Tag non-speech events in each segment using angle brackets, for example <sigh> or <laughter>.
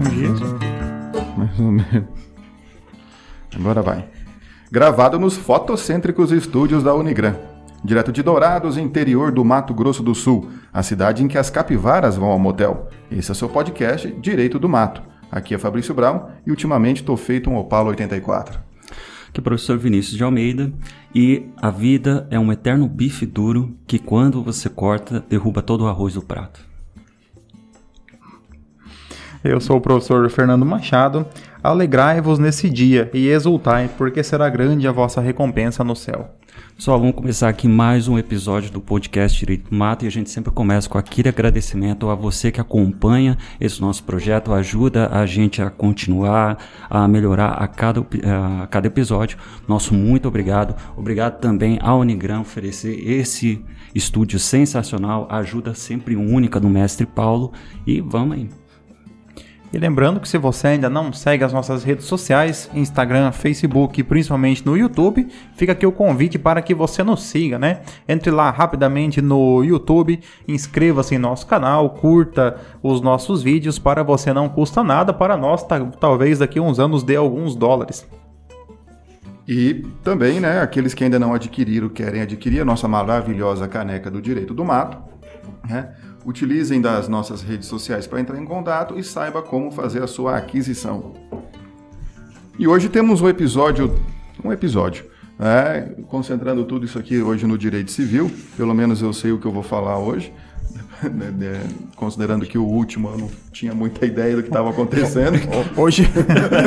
Isso. Mais ou menos. Agora vai. Gravado nos fotocêntricos estúdios da Unigran. Direto de Dourados, interior do Mato Grosso do Sul, a cidade em que as capivaras vão ao motel. Esse é seu podcast Direito do Mato. Aqui é Fabrício Brown e ultimamente tô feito um Opala 84. que é o professor Vinícius de Almeida, e a vida é um eterno bife duro que quando você corta, derruba todo o arroz do prato. Eu sou o professor Fernando Machado. Alegrai-vos nesse dia e exultai, porque será grande a vossa recompensa no céu. Pessoal, vamos começar aqui mais um episódio do podcast Direito do Mato e a gente sempre começa com aquele agradecimento a você que acompanha esse nosso projeto, ajuda a gente a continuar, a melhorar a cada, a cada episódio. Nosso muito obrigado. Obrigado também à Unigram oferecer esse estúdio sensacional, ajuda sempre única do mestre Paulo e vamos aí. E lembrando que se você ainda não segue as nossas redes sociais, Instagram, Facebook e principalmente no YouTube, fica aqui o convite para que você nos siga, né? Entre lá rapidamente no YouTube, inscreva-se em nosso canal, curta os nossos vídeos, para você não custa nada, para nós ta- talvez daqui a uns anos dê alguns dólares. E também, né, aqueles que ainda não adquiriram, querem adquirir a nossa maravilhosa caneca do Direito do Mato, né? Utilizem das nossas redes sociais para entrar em contato e saiba como fazer a sua aquisição. E hoje temos um episódio, um episódio, né, concentrando tudo isso aqui hoje no direito civil. Pelo menos eu sei o que eu vou falar hoje, <laughs> né, considerando que o último eu não tinha muita ideia do que estava acontecendo. <laughs> Hoje,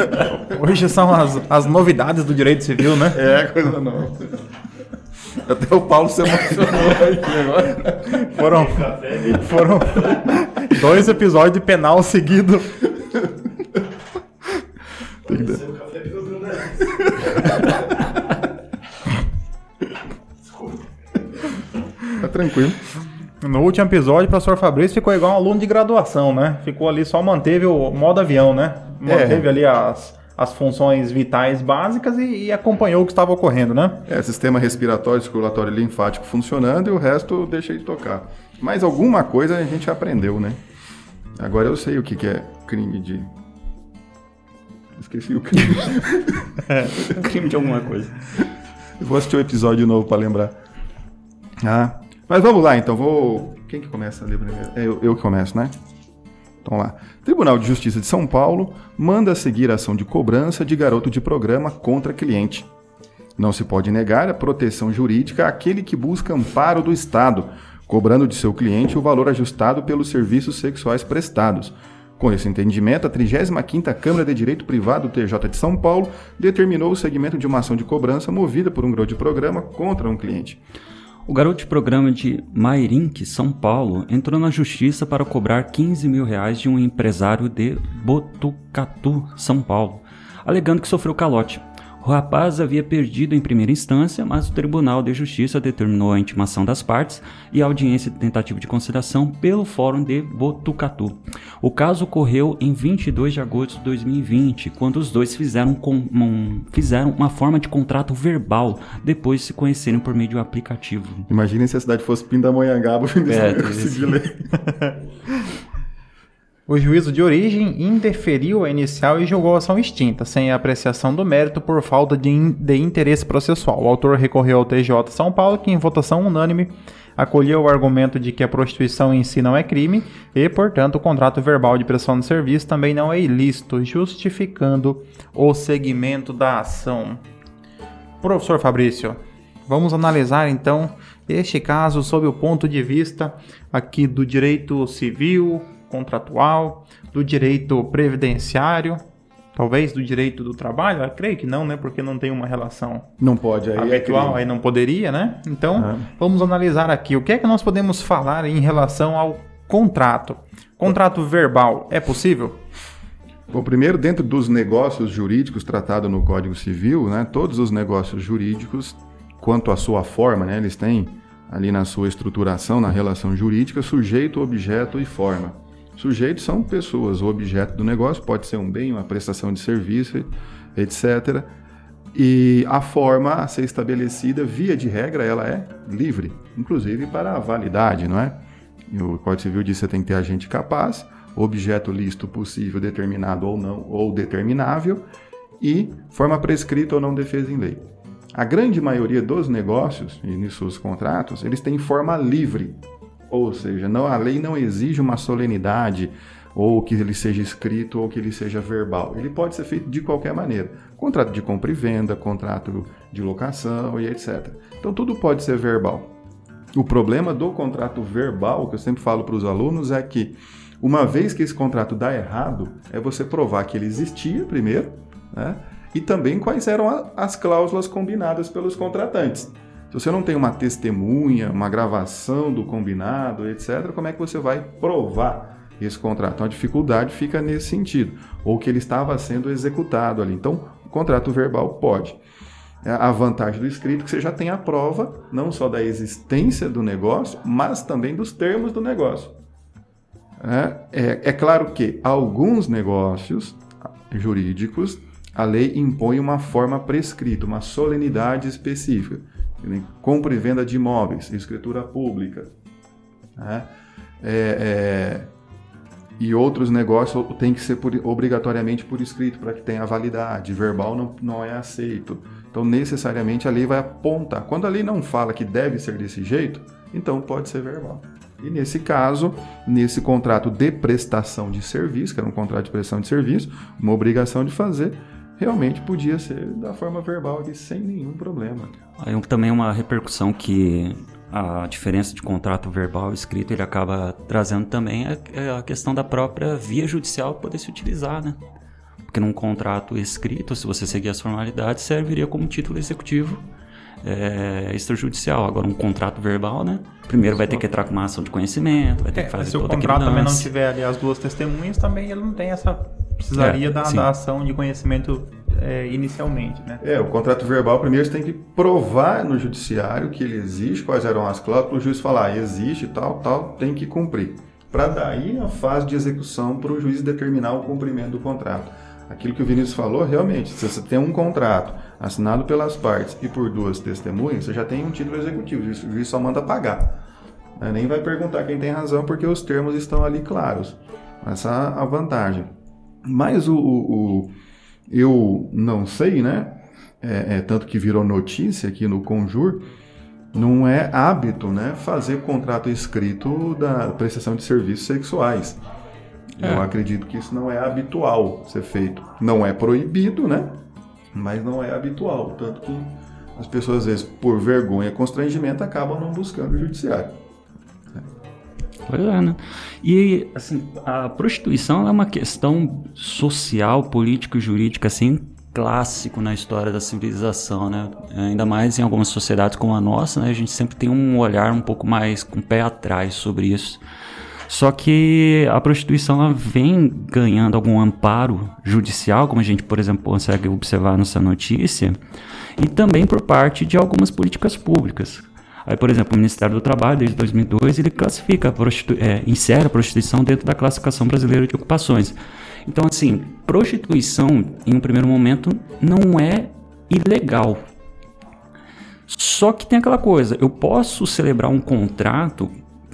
<laughs> hoje são as, as novidades do direito civil, né? É, coisa nova. Até o Paulo se emocionou aqui agora. Foram, foram dois episódios de penal seguido. Tá tranquilo. No último episódio, o professor Fabrício ficou igual um aluno de graduação, né? Ficou ali, só manteve o modo avião, né? Manteve É. ali as, as funções vitais básicas e, e acompanhou o que estava ocorrendo, né? É, sistema respiratório, circulatório e linfático funcionando e o resto eu deixei de tocar. Mas alguma coisa a gente aprendeu, né? Agora eu sei o que, que é crime de. Esqueci o crime. <laughs> Crime de alguma coisa. Eu vou assistir o episódio novo para lembrar. Ah, mas vamos lá então, vou. Quem que começa ali primeiro? É, eu, eu que começo, né? Então lá. Tribunal de Justiça de São Paulo manda seguir a ação de cobrança de garoto de programa contra cliente. Não se pode negar a proteção jurídica àquele que busca amparo do Estado, cobrando de seu cliente o valor ajustado pelos serviços sexuais prestados. Com esse entendimento, a 35ª Câmara de Direito Privado do TJ de São Paulo determinou o segmento de uma ação de cobrança movida por um garoto de programa contra um cliente. O garoto de programa de Mairink, São Paulo, entrou na justiça para cobrar 15 mil reais de um empresário de Botucatu, São Paulo, alegando que sofreu calote. O rapaz havia perdido em primeira instância, mas o Tribunal de Justiça determinou a intimação das partes e a audiência de tentativa de conciliação pelo Fórum de Botucatu. O caso ocorreu em 22 de agosto de 2020, quando os dois fizeram, com- um- fizeram uma forma de contrato verbal depois de se conhecerem por meio de um aplicativo. Imaginem se a cidade fosse Pindamonhangaba, <laughs> É, é, consegui ler. <laughs> O juízo de origem indeferiu a inicial e julgou a ação extinta, sem apreciação do mérito por falta de, in- de interesse processual. O autor recorreu ao TJ São Paulo, que em votação unânime acolheu o argumento de que a prostituição em si não é crime e, portanto, o contrato verbal de prestação de serviço também não é ilícito, justificando o segmento da ação. Professor Fabrício, vamos analisar então este caso sob o ponto de vista aqui do direito civil, contratual, do direito previdenciário, talvez do direito do trabalho. Eu creio que não, né? Porque não tem uma relação Não pode, aí é habitual, crime. aí não poderia, né? Então, Ah. vamos analisar aqui o que é que nós podemos falar em relação ao contrato. Contrato verbal é possível? Bom, primeiro, dentro dos negócios jurídicos tratados no Código Civil, né, todos os negócios jurídicos, quanto à sua forma, né, eles têm ali na sua estruturação, na relação jurídica, sujeito, objeto e forma. Sujeitos são pessoas, o objeto do negócio pode ser um bem, uma prestação de serviço, etc. E a forma a ser estabelecida, via de regra, ela é livre, inclusive para a validade, não é? O Código Civil diz que você tem que ter agente capaz, objeto lícito possível, determinado ou não, ou determinável, e forma prescrita ou não defesa em lei. A grande maioria dos negócios e nisso os contratos, eles têm forma livre, ou seja, não, a lei não exige uma solenidade ou que ele seja escrito ou que ele seja verbal. Ele pode ser feito de qualquer maneira. Contrato de compra e venda, contrato de locação e etc. Então tudo pode ser verbal. O problema do contrato verbal, que eu sempre falo para os alunos, é que uma vez que esse contrato dá errado, é você provar que ele existia primeiro, né? E também quais eram as cláusulas combinadas pelos contratantes. Se você não tem uma testemunha, uma gravação do combinado, etc., como é que você vai provar esse contrato. Então a dificuldade fica nesse sentido, ou que ele estava sendo executado ali. Então, o contrato verbal pode. É, a vantagem do escrito é que você já tem a prova, não só da existência do negócio, mas também dos termos do negócio. É, é, é claro que alguns negócios jurídicos, a lei impõe uma forma prescrita, uma solenidade específica. Compra e venda de imóveis, escritura pública. Né? É, é, e outros negócios tem que ser por, obrigatoriamente por escrito para que tenha validade. Verbal não, não é aceito. Então, necessariamente, a lei vai apontar. Quando a lei não fala que deve ser desse jeito, então pode ser verbal. E nesse caso, nesse contrato de prestação de serviço, que era um contrato de prestação de serviço, uma obrigação de fazer, realmente podia ser da forma verbal e sem nenhum problema. Aí também uma repercussão que a diferença de contrato verbal e escrito ele acaba trazendo também a, é a questão da própria via judicial poder se utilizar, né? Porque num contrato escrito, se você seguir as formalidades, serviria como título executivo é, extrajudicial. Agora, um contrato verbal, né? Primeiro vai ter que entrar com uma ação de conhecimento, vai ter é, que fazer Se o contrato também não tiver ali as duas testemunhas, também ele não tem essa. Precisaria é, da, da, ação de conhecimento é, inicialmente, né? É, o contrato verbal primeiro você tem que provar no judiciário que ele existe, quais eram as cláusulas, o juiz falar, ah, existe, tal, tal, tem que cumprir. Para daí a fase de execução para o juiz determinar o cumprimento do contrato. Aquilo que o Vinícius falou, realmente, se você tem um contrato assinado pelas partes e por duas testemunhas, você já tem um título executivo, o juiz só manda pagar. Né? Nem vai perguntar quem tem razão, porque os termos estão ali claros. Essa é a vantagem. Mas o, o, o eu não sei, né? É, é, tanto que virou notícia aqui no Conjur, não é hábito, né? Fazer contrato escrito da prestação de serviços sexuais. É. Eu acredito que isso não é habitual ser feito. Não é proibido, né? Mas não é habitual. Tanto que as pessoas, às vezes, por vergonha e constrangimento, acabam não buscando o judiciário. Pois é, né? E, assim, a prostituição é uma questão social, político e jurídica, assim, clássico na história da civilização, né? Ainda mais em algumas sociedades como a nossa, né? A gente sempre tem um olhar um pouco mais com o pé atrás sobre isso. Só que a prostituição ela vem ganhando algum amparo judicial, como a gente, por exemplo, consegue observar nessa notícia, e também por parte de algumas políticas públicas. Aí, por exemplo, o Ministério do Trabalho, desde 2002, ele classifica, a é, insere a prostituição dentro da classificação brasileira de ocupações. Então, assim, prostituição, em um primeiro momento, não é ilegal. Só que tem aquela coisa, eu posso celebrar um contrato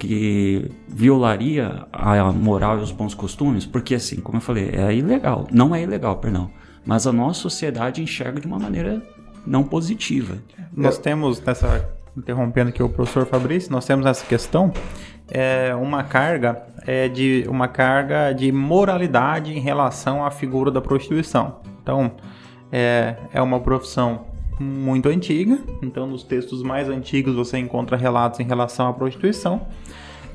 que violaria a moral e os bons costumes, porque assim, como eu falei, é ilegal. Não é ilegal, perdão. Mas a nossa sociedade enxerga de uma maneira não positiva. Nós temos nessa interrompendo aqui o professor Fabrício, nós temos essa questão, é uma carga é de uma carga de moralidade em relação à figura da prostituição. Então, é, é uma profissão muito antiga, então nos textos mais antigos você encontra relatos em relação à prostituição.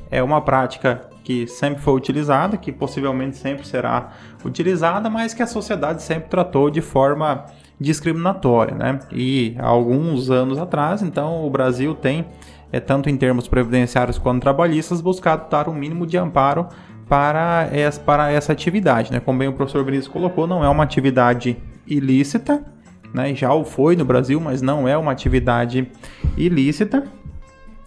É uma prática que sempre foi utilizada, que possivelmente sempre será utilizada, mas que a sociedade sempre tratou de forma discriminatória, né? E há alguns anos atrás, então, o Brasil tem, é, tanto em termos previdenciários quanto trabalhistas, buscado dar um mínimo de amparo para essa, para essa atividade, né? Como bem o professor Vinícius colocou, não é uma atividade ilícita, né? Já o foi no Brasil, mas não é uma atividade ilícita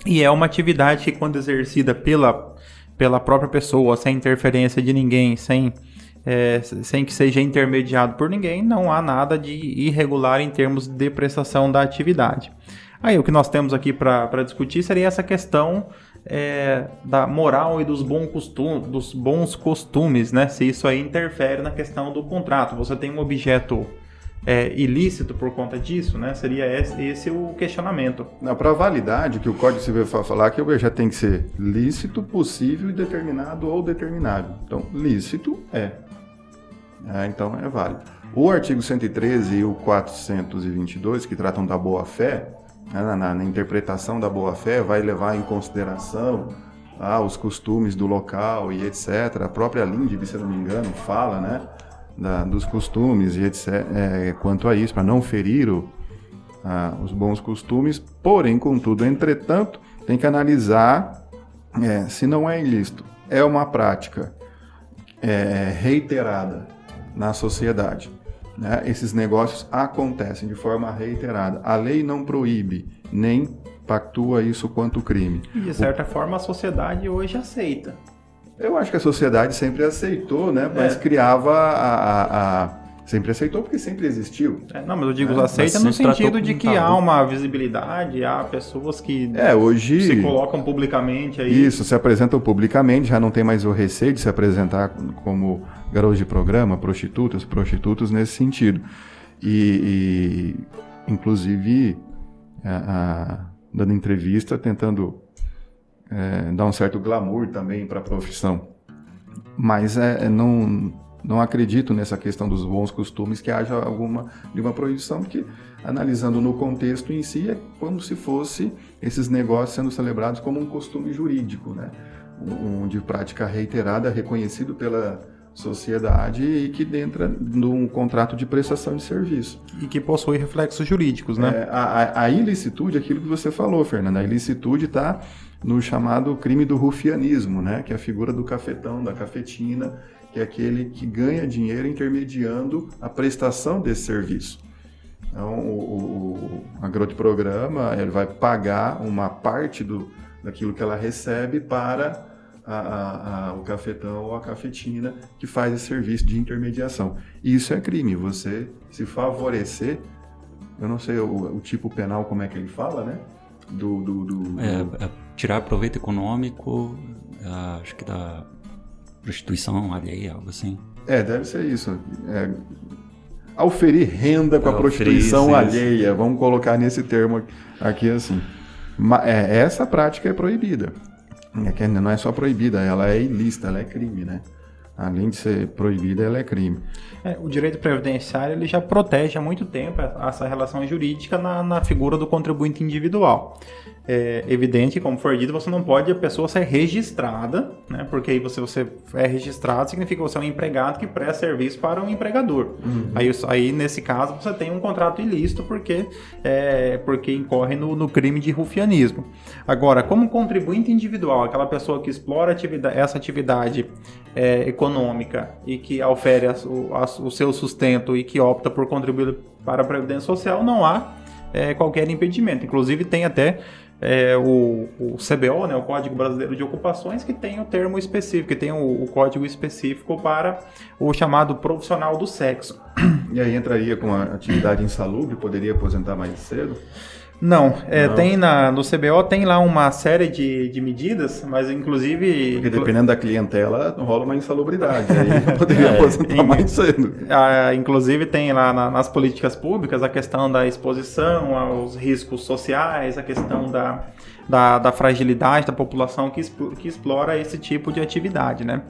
e é uma atividade que, quando exercida pela, pela própria pessoa, sem interferência de ninguém, sem é, sem que seja intermediado por ninguém, não há nada de irregular em termos de prestação da atividade. Aí o que nós temos aqui para discutir seria essa questão é, da moral e dos, bom costum, dos bons costumes, né? Se isso aí interfere na questão do contrato. Você tem um objeto é, ilícito por conta disso, né? Seria esse, esse o questionamento. Para validade, que o Código Civil vai falar que o objeto tem que ser lícito, possível, determinado ou determinável. Então, lícito é. é então, é válido. O artigo 113 e o 422, que tratam da boa-fé, né, na, na, na, interpretação da boa-fé, vai levar em consideração ah, os costumes do local e etc. A própria Linde, se não me engano, fala né, da, dos costumes e etc. É, quanto a isso, para não ferir o, ah, os bons costumes. Porém, contudo, entretanto, tem que analisar é, se não é ilícito. É uma prática é, reiterada na sociedade né, esses negócios acontecem de forma reiterada. A lei não proíbe, nem pactua isso quanto crime. E de certa o... forma a sociedade hoje aceita. Eu acho que a sociedade sempre aceitou, né? Mas é. criava a, a, a, Sempre aceitou porque sempre existiu. É, não, mas eu digo é, aceita no sentido de que há uma visibilidade, há pessoas que é, hoje, se colocam publicamente aí. Isso, se apresentam publicamente, já não tem mais o receio de se apresentar como garotos de programa, prostitutas, prostitutos nesse sentido. E, e inclusive, a, a, dando entrevista, tentando é, dar um certo glamour também para a profissão. Mas é, é, não, não acredito nessa questão dos bons costumes que haja alguma de uma proibição, porque analisando no contexto em si é como se fosse esses negócios sendo celebrados como um costume jurídico, né? um, um de prática reiterada, reconhecido pela sociedade e que entra num contrato de prestação de serviço. E que possui reflexos jurídicos, né? É, a, a, ilicitude, aquilo que você falou, Fernanda, a ilicitude está no chamado crime do rufianismo, né? Que é a figura do cafetão, da cafetina, que é aquele que ganha dinheiro intermediando a prestação desse serviço. Então, o, o, a Growth Programa ele vai pagar uma parte do, daquilo que ela recebe para a, a, a, o cafetão ou a cafetina que faz esse serviço de intermediação. Isso é crime, você se favorecer, eu não sei o, o tipo penal como é que ele fala, né? Do, do, do, é, é tirar proveito econômico, é, acho que da prostituição alheia, algo assim. É, deve ser isso. É, auferir renda com a prostituição alheia, vamos colocar nesse termo aqui assim. É, essa prática é proibida. É que não é só proibida, ela é ilícita, ela é crime, né? Além de ser proibida, ela é crime. É, o direito previdenciário ele já protege há muito tempo essa relação jurídica na, na figura do contribuinte individual é evidente, como for dito, você não pode a pessoa ser registrada, né? Porque aí você, você é registrado significa que você é um empregado que presta serviço para um empregador. Uhum. Aí, aí, nesse caso, você tem um contrato ilícito porque, é, porque incorre no, no crime de rufianismo. Agora, como contribuinte individual, aquela pessoa que explora atividade, essa atividade é, econômica e que ofere a, a, o seu sustento e que opta por contribuir para a Previdência Social, não há é, qualquer impedimento. Inclusive, tem até é, o, o, CBO, né, o Código Brasileiro de Ocupações, que tem o termo específico, que tem o, o, código específico para o chamado profissional do sexo. E aí entraria com a atividade insalubre, poderia aposentar mais cedo? Não, é, Não. tem na, no CBO tem lá uma série de, de medidas, mas inclusive... Porque dependendo da clientela, rola uma insalubridade, aí poderia <laughs> é, aposentar mais cedo. A, inclusive tem lá na, nas políticas públicas a questão da exposição aos riscos sociais, a questão da, da, da fragilidade da população que, que explora esse tipo de atividade, né?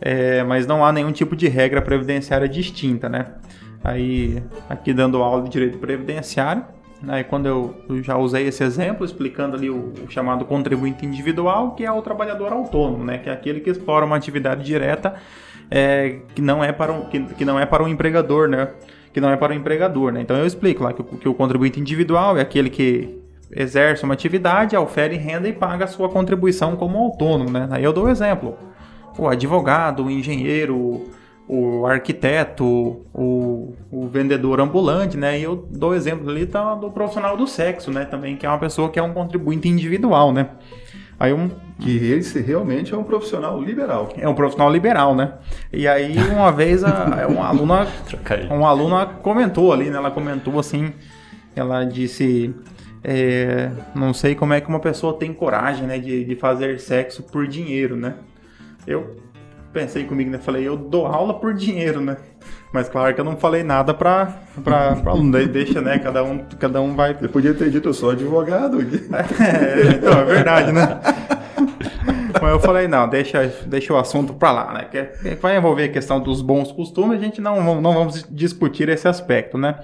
É, mas não há nenhum tipo de regra previdenciária distinta, né? Aí, aqui dando aula de direito previdenciário, Aí quando eu, já usei esse exemplo, explicando ali o, o, chamado contribuinte individual, que é o trabalhador autônomo, né? Que é aquele que explora uma atividade direta é, que, não é para um, que, que não é para um empregador, né? Que não é para o empregador, né? Então eu explico lá que, que o contribuinte individual é aquele que exerce uma atividade, ofere renda e paga a sua contribuição como autônomo, né? Aí eu dou o exemplo. O advogado, o engenheiro, o arquiteto, o, o, vendedor ambulante, né? E eu dou exemplo ali tá, do profissional do sexo, né? Também, que é uma pessoa que é um contribuinte individual, né? Aí um... Que esse realmente é um profissional liberal. É um profissional liberal, né? E aí, uma vez, a, uma aluna, uma aluna comentou ali, né? Ela comentou assim, ela disse... É, não sei como é que uma pessoa tem coragem, né, de, de fazer sexo por dinheiro, né? Eu pensei comigo, né? Falei, eu dou aula por dinheiro, né? Mas claro que eu não falei nada pra, pra, pra aluno. Daí deixa, né? Cada um, cada um vai. Eu podia ter dito, eu sou advogado. <laughs> É, então, é verdade, né? Mas eu falei, não, deixa, deixa o assunto pra lá, né? Que vai envolver a questão dos bons costumes, a gente não, não vamos discutir esse aspecto, né?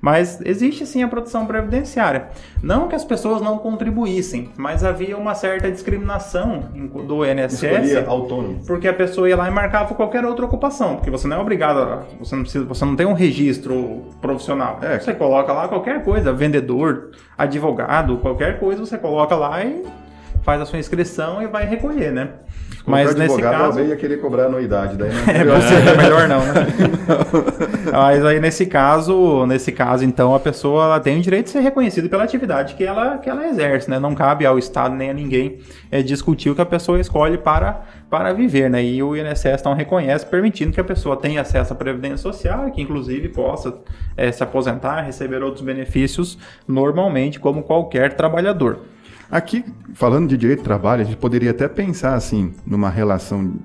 Mas existe sim a proteção previdenciária. Não que as pessoas não contribuíssem, mas havia uma certa discriminação do INSS. Escolhia autônomo. Porque a pessoa ia lá e marcava qualquer outra ocupação. Porque você não é obrigado, a, você não precisa, você não tem um registro profissional. É. Você coloca lá qualquer coisa, vendedor, advogado, qualquer coisa, você coloca lá e faz a sua inscrição e vai recolher, né? Mas nesse caso. Alguém ia querer cobrar anuidade, daí não <laughs> é, você, é melhor não, né? <laughs> Mas aí nesse caso, nesse caso, então, a pessoa ela tem o direito de ser reconhecida pela atividade que ela, que ela exerce, né? Não cabe ao Estado nem a ninguém é, discutir o que a pessoa escolhe para, para viver, né? E o INSS então reconhece, permitindo que a pessoa tenha acesso à Previdência Social e que, inclusive, possa é, se aposentar, receber outros benefícios normalmente, como qualquer trabalhador. Aqui, falando de direito de trabalho, a gente poderia até pensar assim, numa relação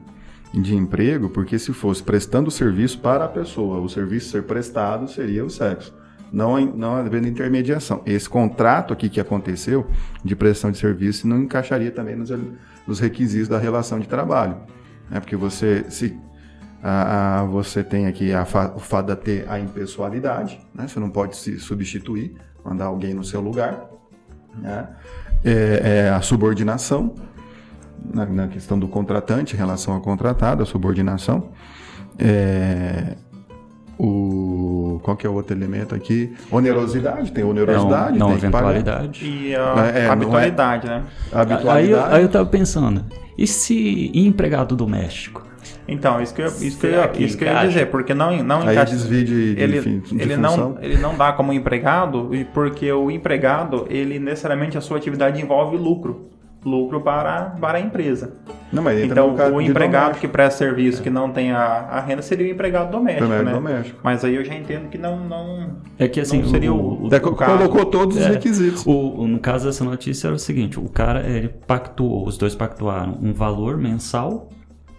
de emprego, porque se fosse prestando serviço para a pessoa, o serviço ser prestado seria o sexo, não, não havendo intermediação. Esse contrato aqui que aconteceu de prestação de serviço não encaixaria também nos, nos requisitos da relação de trabalho, né? porque você se a, a, você tem aqui a, o fato de ter a impessoalidade, né? você não pode se substituir, mandar alguém no seu lugar, né? É, é a subordinação, na, na, questão do contratante em relação ao contratado, a subordinação. É, o, qual que é o outro elemento aqui? Onerosidade, tem onerosidade, não, não tem eventualidade. E a é, é habitualidade, né? Habitualidade. Aí eu, aí eu tava pensando, e se empregado doméstico? Então, isso que eu, isso que eu, isso que eu ia dizer, porque não, não Aí encaixa. Desvio de, de, ele, de ele, não, ele não dá como empregado, porque o empregado, ele necessariamente a sua atividade envolve lucro. Lucro para, para a empresa. Não, mas então, o empregado que presta serviço que não tem a, a renda seria o empregado doméstico, né? doméstico. Mas aí eu já entendo que não, não, é que, assim, não seria o, o, o, o colocou todos os é, requisitos. O, no caso dessa notícia era o seguinte: o cara ele pactuou, os dois pactuaram um valor mensal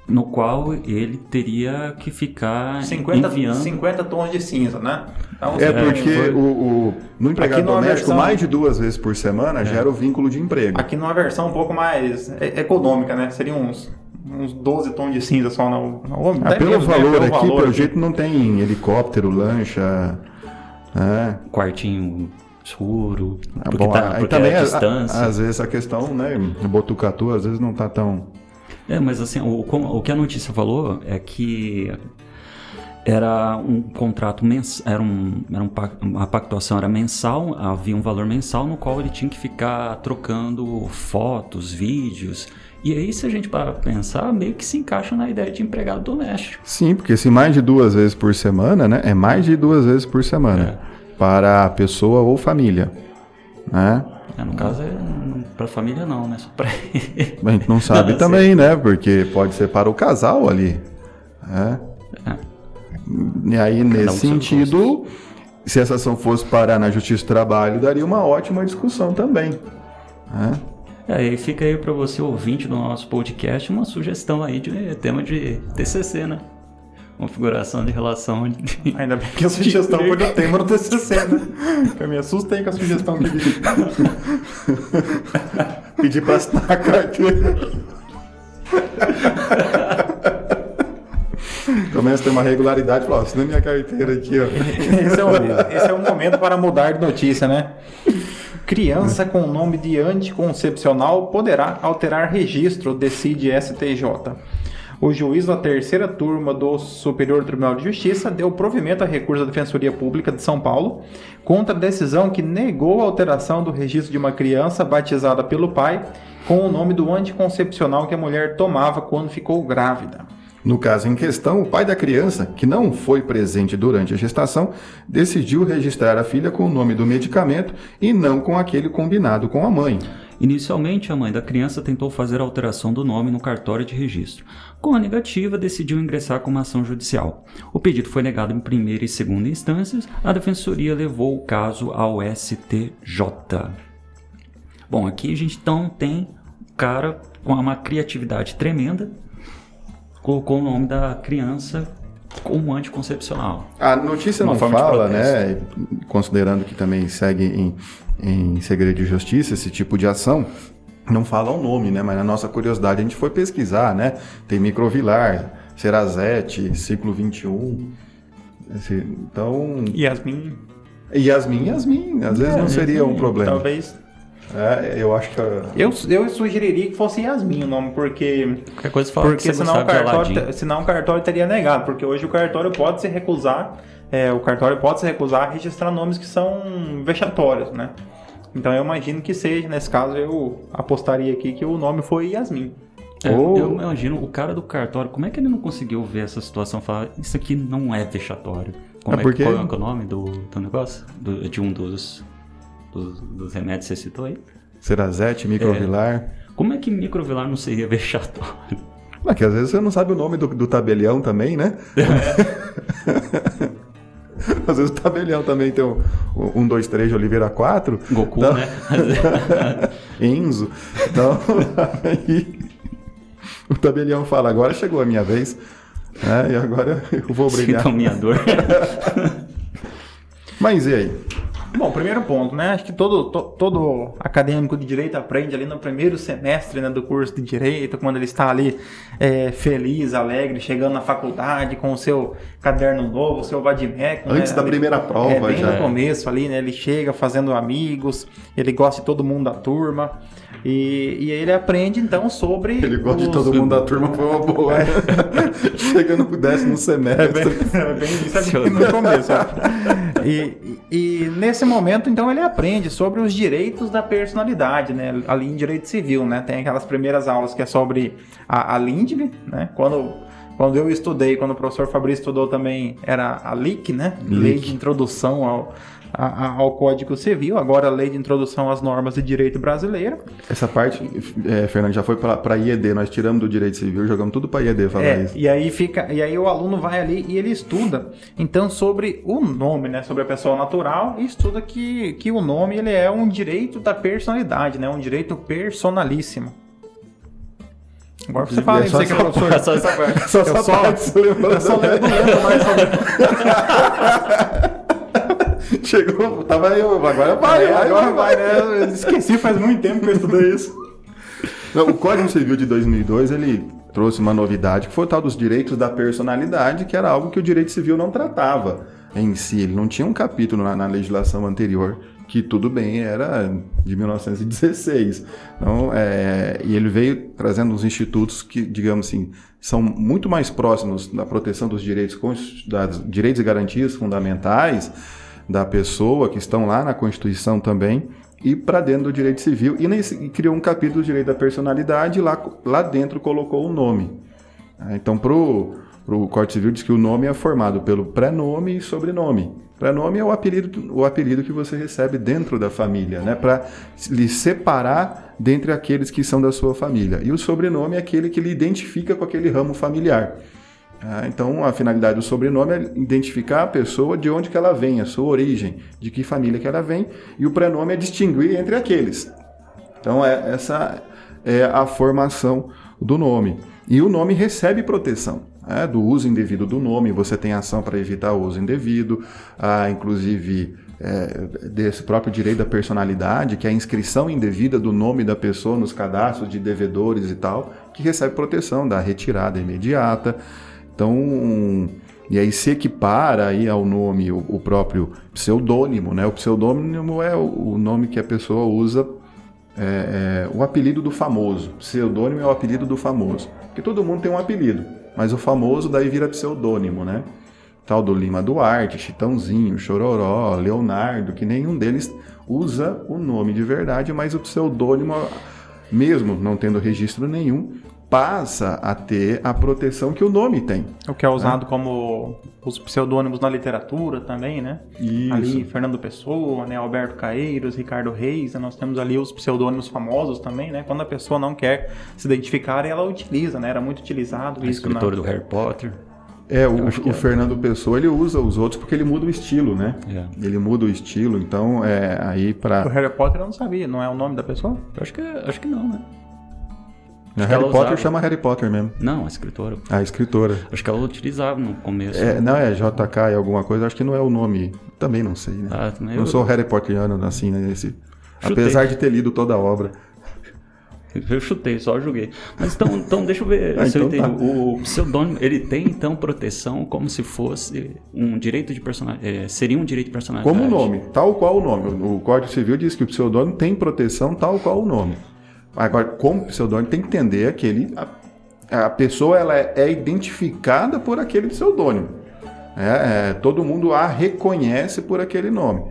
no qual ele teria que ficar 50, enviando... 50 tons de cinza, né? Então, é porque foi... o, o, no empregado doméstico, versão... mais de duas vezes por semana é. gera o vínculo de emprego. Aqui numa versão um pouco mais econômica, né? Seriam uns, uns 12 tons de cinza só no... no ah, pelo mesmo, valor né? pelo aqui, valor pelo aqui. jeito, não tem helicóptero, lancha... É. Quartinho escuro, ah, porque, bom, tá, porque também, é a distância. às vezes a questão, né, Botucatu, às vezes não tá tão é, mas assim, o, o que a notícia falou é que era um contrato mensal, era, um, era um, a pactuação era mensal, havia um valor mensal no qual ele tinha que ficar trocando fotos, vídeos. E aí, se a gente para pensar, meio que se encaixa na ideia de empregado doméstico. Sim, porque se mais de duas vezes por semana, né? É mais de duas vezes por semana é. para a pessoa ou família, né? É, no caso, é, para a família não, né? Só para A gente não sabe não, também, né? Porque pode ser para o casal ali. Né? É. E aí, nesse sentido, se essa ação fosse parar na Justiça do Trabalho, daria uma ótima discussão também. Né? É, e fica aí para você, ouvinte do nosso podcast, uma sugestão aí de tema de TCC, né? Configuração de relação. De... <laughs> Ainda bem que a sugestão foi do tema no TCC, né? Eu me assustei com a sugestão que <laughs> pedi pra assinar a carteira. Começa a ter uma regularidade, fala, assina minha carteira aqui, ó. Esse é, o, esse é o momento para mudar de notícia, né? Criança com nome de anticoncepcional poderá alterar registro, decide STJ o juiz da terceira turma do Superior Tribunal de Justiça deu provimento a recurso da Defensoria Pública de São Paulo contra a decisão que negou a alteração do registro de uma criança batizada pelo pai com o nome do anticoncepcional que a mulher tomava quando ficou grávida. No caso em questão, o pai da criança, que não foi presente durante a gestação, decidiu registrar a filha com o nome do medicamento e não com aquele combinado com a mãe. Inicialmente, a mãe da criança tentou fazer a alteração do nome no cartório de registro. Com a negativa, decidiu ingressar com uma ação judicial. O pedido foi negado em primeira e segunda instâncias. A defensoria levou o caso ao STJ. Bom, aqui a gente então tem um cara com uma criatividade tremenda, colocou o nome da criança como anticoncepcional. A notícia não fala, né? Considerando que também segue em, em segredo de justiça esse tipo de ação, não fala o nome, né? Mas na nossa curiosidade a gente foi pesquisar, né? Tem microvilar, Cerazete, ciclo 21. Esse- então, Yasmin. Yasmin, Yasmin, às vezes não seria um problema. Talvez. É, eu acho que a- Eu, eu sugeriria que fosse Yasmin o nome, porque. Qualquer coisa fala Porque que você senão o, cartório, senão o cartório teria negado, porque hoje o cartório pode se recusar, é, o cartório pode se recusar a registrar nomes que são vexatórios, né? Então eu imagino que seja, nesse caso eu apostaria aqui que o nome foi Yasmin. É, Ou- Eu imagino o cara do cartório, como é que ele não conseguiu ver essa situação e falar, isso aqui não é vexatório? Como É é, porque- Qual é, que é o nome do, do negócio? Do- de um dos, dos, dos remédios que você citou aí? Cerazete, microvilar. Como é que microvilar não seria <laughs> vexatório? Mas que às vezes você não sabe o nome do, do tabelião também, né? <laughs> <laughs> <laughs> às vezes o tabelião também tem um, um dois, três de Oliveira 4. Goku, Então- né? <laughs> Enzo. Então, <laughs> aí o tabelião fala, agora chegou a minha vez. né? e agora eu vou brilhar. A minha dor. Mas e aí? Bom, primeiro ponto, né? Acho que todo, to- todo acadêmico de direito aprende ali no primeiro semestre né, do curso de direito, quando ele está ali é, feliz, alegre, chegando na faculdade com o seu caderno novo, o seu vadimeco. Antes né, da ali- primeira prova é, bem já. no começo ali, né? Ele chega fazendo amigos, ele gosta de todo mundo da turma. E, e aí ele aprende então sobre. Ele gosta de os- todo mundo da turma, foi uma boa. <laughs> né? Chega no décimo É semestre. bem, é bem isso aqui no começo. E, e nesse momento, então, ele aprende sobre os direitos da personalidade, né? Ali em direito civil, né? Tem aquelas primeiras aulas que é sobre a, a LINDB, né? Quando, quando eu estudei, quando o professor Fabrício estudou também, era a LIC, né? Lei de Introdução ao, a- a- ao Código Civil, agora a Lei de Introdução às Normas de Direito Brasileiro. Essa parte, é, Fernando, já foi para IED. Nós tiramos do direito civil, jogamos tudo para IED falar É, isso. e aí fica, e aí o aluno vai ali e ele estuda então sobre o nome, né, sobre a pessoa natural e estuda que, que o nome ele é um direito da personalidade, né, um direito personalíssimo. Agora você fala, É só você que é essa- professor. só essa parte. <laughs> Só Eu essa só- parte lembrou Eu só lembro, lembro mais sobre. <laughs> <laughs> Chegou, tava eu, agora vai, vai, agora vai, vai, né? Eu esqueci faz muito tempo que eu estudei isso. <laughs> Não, o Código Civil de 2002, ele trouxe uma novidade, que foi o tal dos direitos da personalidade, que era algo que o direito civil não tratava em si. Ele não tinha um capítulo na, na legislação anterior, que tudo bem, era de 1916. Então, é, e ele veio trazendo uns institutos que, digamos assim, são muito mais próximos da proteção dos direitos, das direitos e garantias fundamentais da pessoa, que estão lá na Constituição também, e para dentro do direito civil, e, nesse- criou um capítulo do direito da personalidade, e lá, lá dentro colocou o nome. Ah, Então, para o Código Civil, diz que o nome é formado pelo prenome e sobrenome. Prenome é o apelido, o apelido que você recebe dentro da família, né? para lhe separar dentre aqueles que são da sua família. E o sobrenome é aquele que lhe identifica com aquele ramo familiar. Ah, então, a finalidade do sobrenome é identificar a pessoa de onde que ela vem, a sua origem, de que família que ela vem, e o prenome é distinguir entre aqueles. Então, é, essa é a formação do nome. E o nome recebe proteção né, do uso indevido do nome. Você tem ação para evitar o uso indevido, ah, inclusive é, desse próprio direito da personalidade, que é a inscrição indevida do nome da pessoa nos cadastros de devedores e tal, que recebe proteção da retirada imediata. Então, e aí se equipara aí ao nome o, o próprio pseudônimo, né? O pseudônimo é o, nome que a pessoa usa é, é, o apelido do famoso. Pseudônimo é o apelido do famoso. Porque todo mundo tem um apelido, mas o famoso daí vira pseudônimo, né? Tal do Lima Duarte, Chitãozinho, Chororó, Leonardo, que nenhum deles usa o nome de verdade, mas o pseudônimo, mesmo não tendo registro nenhum, passa a ter a proteção que o nome tem. O que é usado como os pseudônimos na literatura também, né? Isso. Ali, Fernando Pessoa, né? Alberto Caeiros, Ricardo Reis, né? nós temos ali os pseudônimos famosos também, né? Quando a pessoa não quer se identificar, ela utiliza, né? Era muito utilizado O isso. escritor na- do Harry Potter. É, o, o é. Fernando Pessoa, ele usa os outros porque ele muda o estilo, né? É. Ele muda o estilo, então é aí O pra... Harry Potter eu não sabia, não é o nome da pessoa? Eu acho que, acho que não, né? Harry ela Potter usava. chama Harry Potter mesmo. Não, a escritora. A escritora. Acho que ela utilizava no começo. É, não é JK e alguma coisa, acho que não é o nome. Também não sei, né? Ah, não eu- sou Harry Potteriano assim, né? Esse... Apesar de ter lido toda a obra. Eu chutei, só joguei. Mas então, então deixa eu ver <laughs> Ah, se eu então entendi. tá. O pseudônimo, ele tem então proteção como se fosse um direito de personagem. seria um direito de personalidade. Como o nome, tal qual o nome. O Código Civil diz que o pseudônimo tem proteção tal qual o nome. Agora, como pseudônimo, tem que entender que a, a pessoa ela é, é identificada por aquele pseudônimo. É, é, todo mundo a reconhece por aquele nome.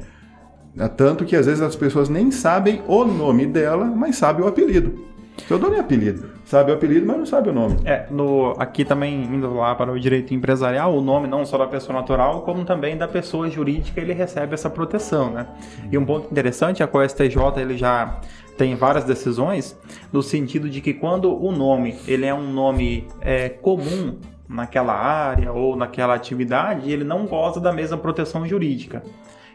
É, Tanto que às vezes as pessoas nem sabem o nome dela, mas sabem o apelido. Pseudônimo é apelido. Sabe o apelido, mas não sabe o nome. É, no, aqui também indo lá para o direito empresarial, o nome não só da pessoa natural, como também da pessoa jurídica, ele recebe essa proteção, né? E um ponto interessante é que o STJ ele já tem várias decisões no sentido de que quando o nome ele é um nome é, comum naquela área ou naquela atividade, ele não goza da mesma proteção jurídica.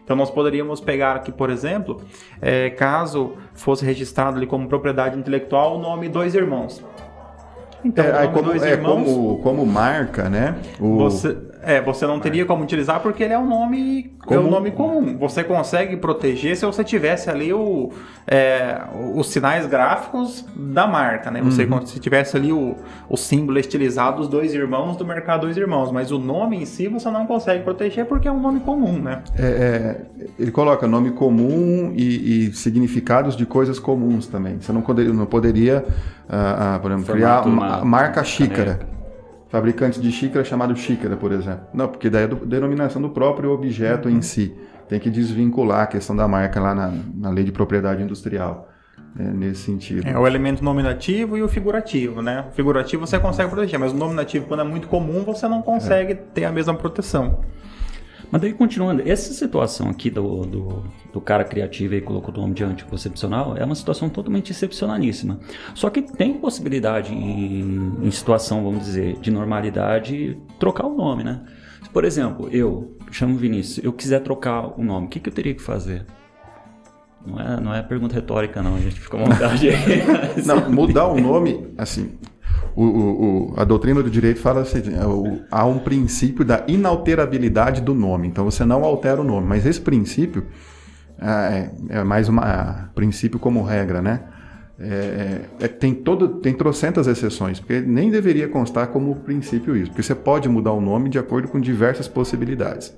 Então nós poderíamos pegar aqui, por exemplo, é, caso fosse registrado ali como propriedade intelectual o nome dois irmãos. Então, É, nome como, dois é, irmãos, como, como marca, né? O, você, é, você não teria como utilizar porque ele é um nome é um Comum. nome comum. Você consegue proteger se você tivesse ali o, é, os sinais gráficos da marca, né? Você Uhum. se tivesse ali o, o símbolo estilizado dos dois irmãos do mercado dois irmãos, mas o nome em si você não consegue proteger porque é um nome comum, né? É, é, ele coloca nome comum e, e significados de coisas comuns também. Você não poderia, não poderia ah, ah, por exemplo, criar uma marca xícara. caneca. Fabricante de xícara chamado xícara, por exemplo. Não, porque daí é do, denominação do próprio objeto em si. Tem que desvincular a questão da marca lá na, na lei de propriedade industrial. né, nesse sentido. É o elemento nominativo e o figurativo, né? O figurativo você consegue proteger, mas o nominativo, quando é muito comum, você não consegue ter a mesma proteção. Mas daí, continuando, essa situação aqui do, do, do cara criativo e colocou o nome de anticoncepcional é uma situação totalmente excepcionalíssima. Só que tem possibilidade, em, em situação, vamos dizer, de normalidade, trocar o nome, né? Se, por exemplo, eu chamo Vinícius, eu quiser trocar o nome, o que, que eu teria que fazer? Não é, não é pergunta retórica, não, a gente fica à vontade aí. <laughs> Não, mudar o nome, assim, o, o- o- a doutrina do direito fala assim, é, há um princípio da inalterabilidade do nome. Então você não altera o nome, mas esse princípio é, é mais um princípio como regra, né? É, é- é- tem todo tem trocentas exceções, porque nem deveria constar como princípio isso, porque você pode mudar o nome de acordo com diversas possibilidades.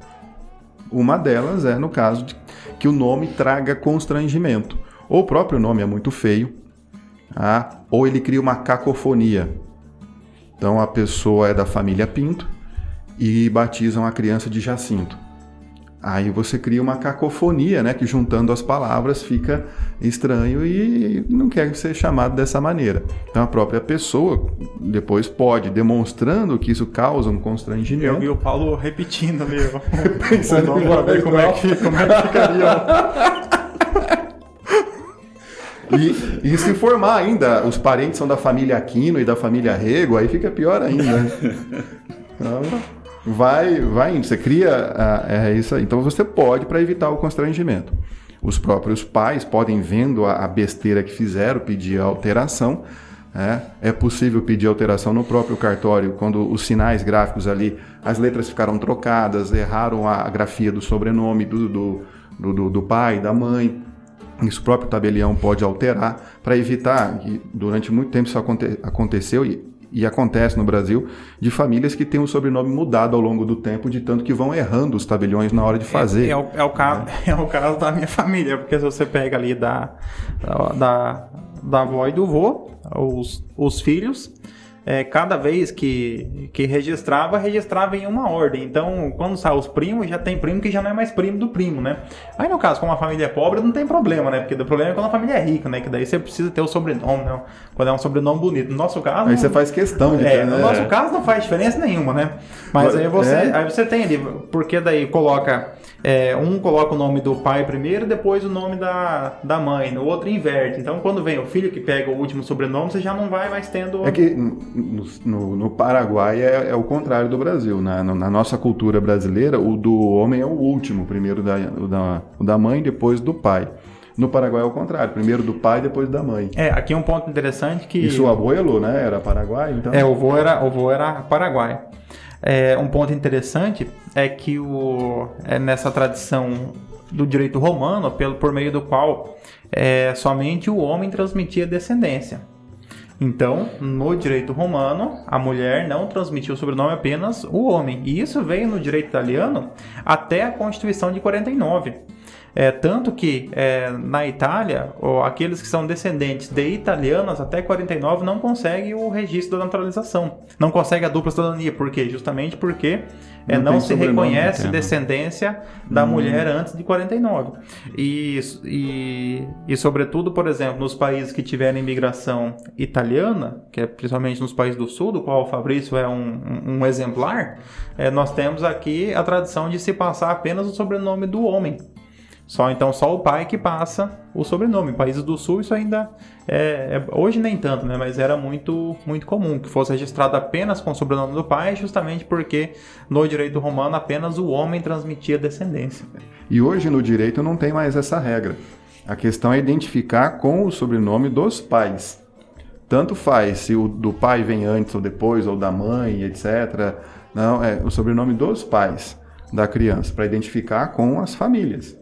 Uma delas é no caso de que o nome traga constrangimento. Ou o próprio nome é muito feio, ah, ou ele cria uma cacofonia. Então a pessoa é da família Pinto e batizam a criança de Jacinto. Aí você cria uma cacofonia, né? Que juntando as palavras fica estranho e não quer ser chamado dessa maneira. Então a própria pessoa depois pode, demonstrando que isso causa um Eu constrangimento. vi o Paulo repetindo ali. <laughs> Pensando o nome uma pra ver como é, que, como é que ficaria. <laughs> E, e se formar ainda, os parentes são da família Aquino e da família Rego, aí fica pior ainda. Então, vai, vai indo. Você cria ah, é isso aí. Então você pode para evitar o constrangimento. Os próprios pais podem, vendo a, a besteira que fizeram, pedir a alteração. né? É possível pedir alteração no próprio cartório quando os sinais gráficos ali, as letras ficaram trocadas, erraram a, a grafia do sobrenome do, do, do- do pai, da mãe. Isso o próprio tabelião pode alterar para evitar que durante muito tempo isso aconte- aconteceu e, e acontece no Brasil de famílias que têm o sobrenome mudado ao longo do tempo, de tanto que vão errando os tabeliões na hora de fazer. É, o, é, o caso, <laughs> é o caso da minha família, porque se você pega ali da, da, da, da avó e do vô, os, os filhos, é, cada vez que, que registrava, registrava em uma ordem. Então, quando sai os primos, já tem primo que já não é mais primo do primo, né? Aí, no caso, como a família é pobre, não tem problema, né? Porque o problema é quando a família é rica, né? Que daí você precisa ter o sobrenome, né? Quando é um sobrenome bonito. No nosso caso... Aí não- você faz questão de é, ter, no né? nosso caso não faz diferença nenhuma, né? Mas Mas- aí você, é. aí você tem ali, porque daí coloca é, um coloca o nome do pai primeiro, depois o nome da, da mãe, o outro inverte. Então, quando vem o filho que pega o último sobrenome, você já não vai mais tendo. É que no, no, no Paraguai é, é, o contrário do Brasil. Na, na, nossa cultura brasileira, o do homem é o último, primeiro da, o da, o da mãe, depois do pai. No Paraguai é o contrário, primeiro do pai, depois da mãe. É, aqui é um ponto interessante que. E seu abuelo, né, era paraguai, então? É, o avô era, o avô era paraguai. É, um ponto interessante é que o, é nessa tradição do direito romano, pelo, por meio do qual é, somente o homem transmitia descendência. Então, no direito romano, a mulher não transmitia o sobrenome apenas o homem. E isso veio no direito italiano até a Constituição de 49. É, tanto que é, na Itália, ó, aqueles que são descendentes de italianos até 49 não conseguem o registro da naturalização. Não conseguem a dupla cidadania. Por quê? Justamente porque é, não, não se reconhece descendência da hum. mulher antes de 49. E, e, e, sobretudo, por exemplo, nos países que tiverem imigração italiana, que é principalmente nos países do sul, do qual o Fabrício é um, um, um exemplar, é, nós temos aqui a tradição de se passar apenas o sobrenome do homem. Só então só o pai que passa o sobrenome. Em países do sul isso ainda é, é, hoje nem tanto, né? Mas era muito muito comum que fosse registrado apenas com o sobrenome do pai, justamente porque no direito romano apenas o homem transmitia descendência. E hoje no direito não tem mais essa regra. A questão é identificar com o sobrenome dos pais. Tanto faz se o do pai vem antes ou depois, ou da mãe, etc. Não, é o sobrenome dos pais da criança, para identificar com as famílias.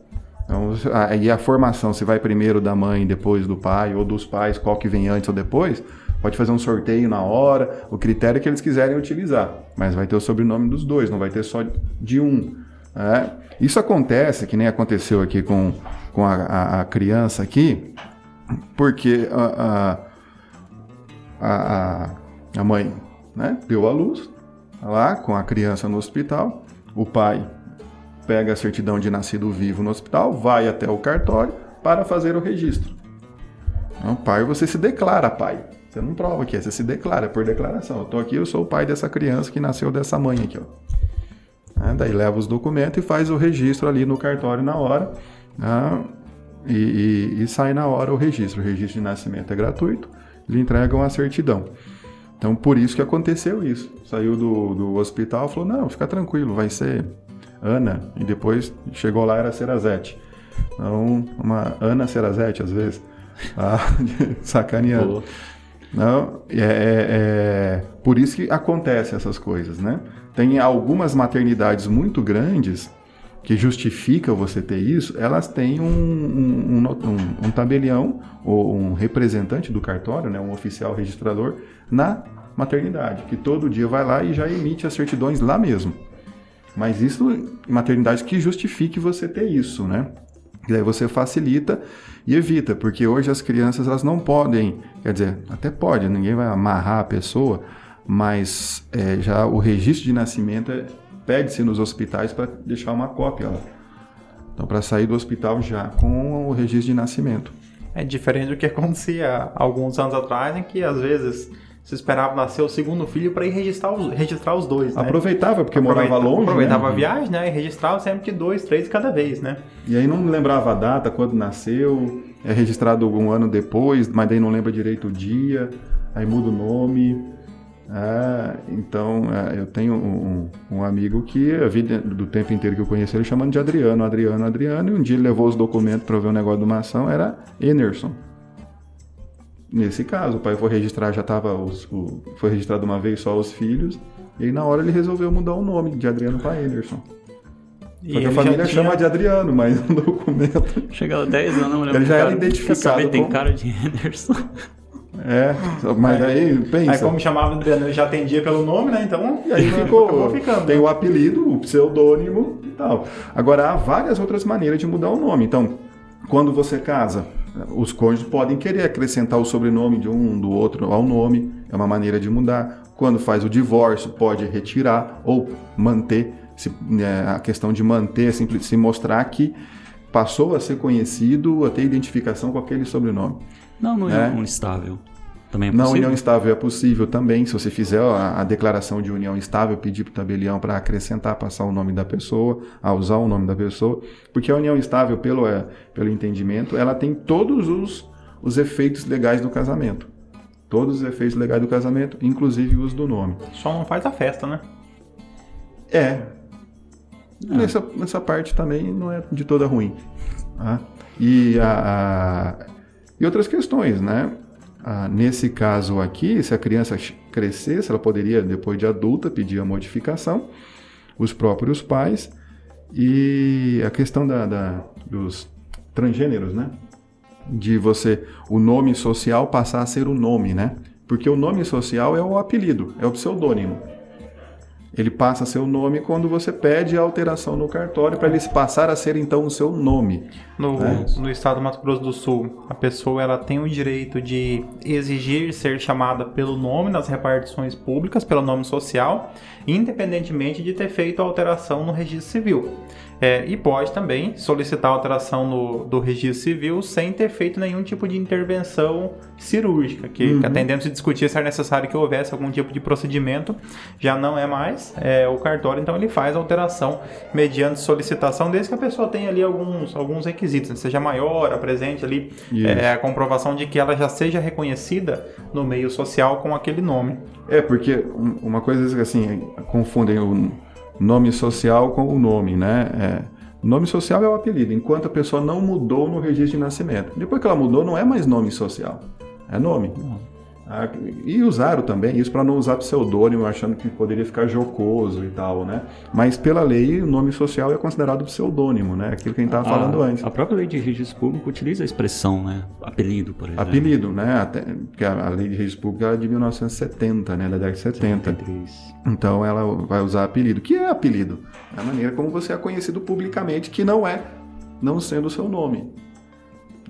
Então, aí a formação, se vai primeiro da mãe, depois do pai, ou dos pais, qual que vem antes ou depois, pode fazer um sorteio na hora, o critério que eles quiserem utilizar. Mas vai ter o sobrenome dos dois, não vai ter só de um. É. Isso acontece, que nem aconteceu aqui com, com a, a, a criança aqui, porque a, a, a, mãe né, deu a luz lá com a criança no hospital, o pai pega a certidão de nascido vivo no hospital, vai até o cartório para fazer o registro. Então, pai, você se declara pai. Você não prova que é, você se declara por declaração. Eu estou aqui, eu sou o pai dessa criança que nasceu dessa mãe aqui. Ó. É, daí leva os documentos e faz o registro ali no cartório na hora. Né? E, e, e, sai na hora o registro. O registro de nascimento é gratuito, lhe entregam a certidão. Então, por isso que aconteceu isso. Saiu do, do hospital falou: não, fica tranquilo, vai ser Ana, e depois chegou lá era Serazete. Então, uma Ana Serazete, às vezes, tá? <laughs> sacaneando. Não, é, é, é, por isso que acontece essas coisas, né? Tem algumas maternidades muito grandes que justificam você ter isso, elas têm um, um, um, um tabelião ou um representante do cartório, né, um oficial registrador, na maternidade, que todo dia vai lá e já emite as certidões lá mesmo. Mas isso maternidade que justifique você ter isso, né? E aí você facilita e evita, porque hoje as crianças elas não podem, quer dizer, até pode, ninguém vai amarrar a pessoa, mas é, já o registro de nascimento é, pede-se nos hospitais para deixar uma cópia lá. Então, para sair do hospital já com o registro de nascimento. É diferente do que acontecia alguns anos atrás, em que às vezes você esperava nascer o segundo filho para ir registrar os, registrar os dois, né? Aproveitava, porque Aproveita, morava longe. Aproveitava né? a viagem, né? E registrava sempre de dois, três cada vez, né? E aí não lembrava a data, quando nasceu, é registrado algum ano depois, mas daí não lembra direito o dia, aí muda o nome. É, então, é, eu tenho um, um, amigo que a vida do tempo inteiro que eu conheci ele chamando de Adriano, Adriano, Adriano, e um dia ele levou os documentos para ver o negócio de uma ação, era Enerson. Nesse caso, o pai foi registrar, já estava, foi registrado uma vez só os filhos, e aí na hora ele resolveu mudar o nome de Adriano para Anderson. E Só que a família tinha... chama de Adriano, mas <laughs> no documento. Chegou 10 anos, Ele já era identificado. Saber, tem cara de Anderson. <laughs> É, mas aí, pensa. Aí, como chamava Adriano, já atendia pelo nome, né? Então, e aí <laughs> ficou, ficando. Tem o apelido, o pseudônimo e tal. Agora, há várias outras maneiras de mudar o nome. Então, quando você casa, os cônjuges podem querer acrescentar o sobrenome de um do outro ao nome, é uma maneira de mudar. Quando faz o divórcio, pode retirar ou manter. Se, é, a questão de manter, se mostrar que passou a ser conhecido, a ter identificação com aquele sobrenome. Não, não é, é um estável. Também é Na união estável é possível também, se você fizer a, a declaração de união estável, pedir para o tabelião para acrescentar, passar o nome da pessoa, a usar o nome da pessoa, porque a união estável, pelo, é, pelo entendimento, ela tem todos os, os efeitos legais do casamento. Todos os efeitos legais do casamento, inclusive o uso do nome. Só não faz a festa, né? É. Nessa, nessa parte também não é de toda ruim. tá? E, a, a- e outras questões, né? Ah, nesse caso aqui, se a criança crescesse, ela poderia, depois de adulta, pedir a modificação, os próprios pais. E a questão da, da- dos transgêneros, né? De você, o nome social passar a ser o nome, né? Porque o nome social é o apelido, é o pseudônimo. Ele passa a ser o nome quando você pede a alteração no cartório para ele passar a ser então o seu nome. No, É. no estado do Mato Grosso do Sul, a pessoa ela tem o direito de exigir ser chamada pelo nome nas repartições públicas, pelo nome social, independentemente de ter feito a alteração no registro civil. É, e pode também solicitar alteração no, do registro civil sem ter feito nenhum tipo de intervenção cirúrgica, que, que atendendo se discutir se era necessário que houvesse algum tipo de procedimento, já não é mais é, o cartório, então ele faz a alteração mediante solicitação, desde que a pessoa tenha ali alguns, alguns requisitos, né? seja maior, apresente ali é, a comprovação de que ela já seja reconhecida no meio social com aquele nome. É, porque um- uma coisa é assim, confundem o nome social com o nome, né? É, nome social é o apelido, enquanto a pessoa não mudou no registro de nascimento. Depois que ela mudou, não é mais nome social, é nome. Ah, e usaram também isso para não usar pseudônimo, achando que poderia ficar jocoso e tal, né? Mas pela lei, o nome social é considerado pseudônimo, né? Aquilo que a gente estava falando a, antes. A própria lei de registro público utiliza a expressão, né? Apelido, por exemplo. Apelido, né? Até, porque a, a lei de registro público é de 1970, né? Da década de 70. 73. Então ela vai usar apelido. O que é apelido? É a maneira como você é conhecido publicamente, que não é, não sendo o seu nome.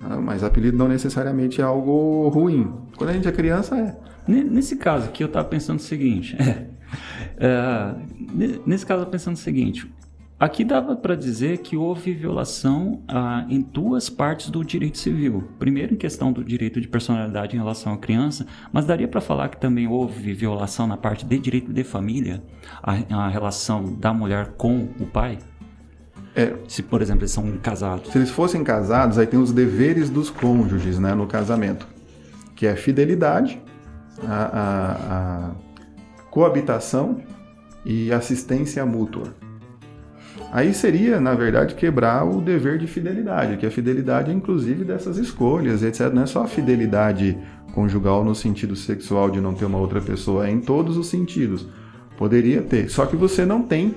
Ah, Mas apelido não necessariamente é algo ruim. Quando a gente é criança, é. Ne- Nesse caso aqui, eu estava pensando o seguinte. <laughs> é, ne- nesse caso, eu estava pensando o seguinte. Aqui dava para dizer que houve violação ah, em duas partes do direito civil. Primeiro, em questão do direito de personalidade em relação à criança, mas daria para falar que também houve violação na parte de direito de família, a, a relação da mulher com o pai? É. Se, por exemplo, eles são casados. Se eles fossem casados, aí tem os deveres dos cônjuges né, no casamento, que é fidelidade, a, a- a coabitação e assistência mútua. Aí seria, na verdade, quebrar o dever de fidelidade, que a fidelidade é inclusive dessas escolhas, etc. Não é só a fidelidade conjugal no sentido sexual de não ter uma outra pessoa, é em todos os sentidos. Poderia ter, só que você não tem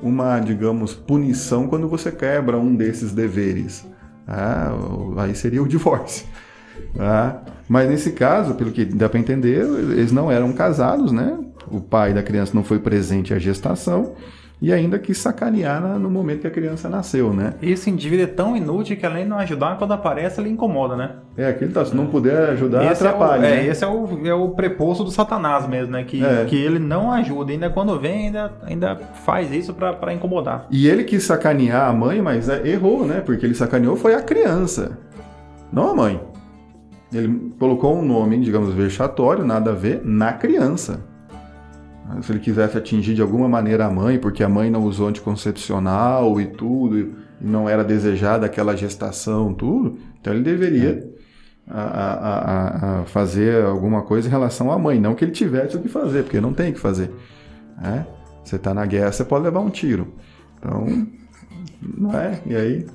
uma, digamos, punição quando você quebra um desses deveres. Ah, aí seria o divórcio. Ah, mas nesse caso, pelo que dá para entender, eles não eram casados, né? O pai da criança não foi presente à gestação e ainda quis sacanear no momento que a criança nasceu, né? Esse indivíduo é tão inútil que além de não ajudar, quando aparece ele incomoda, né? É, aquele tá, se não puder ajudar, esse atrapalha. é, o, é, né? esse é o, é o preposto do satanás mesmo, né? Que, É. que ele não ajuda, ainda quando vem, ainda, ainda faz isso pra, pra incomodar. E ele quis sacanear a mãe, mas é, errou, né? Porque ele sacaneou foi a criança, não a mãe. Ele colocou um nome, digamos, vexatório, nada a ver, na criança. Se ele quisesse atingir de alguma maneira a mãe, porque a mãe não usou anticoncepcional e tudo, e não era desejada aquela gestação, tudo, então ele deveria a- a- a- a fazer alguma coisa em relação à mãe. Não que ele tivesse o que fazer, porque não tem o que fazer. né? Você está na guerra, você pode levar um tiro. Então, não é? E aí,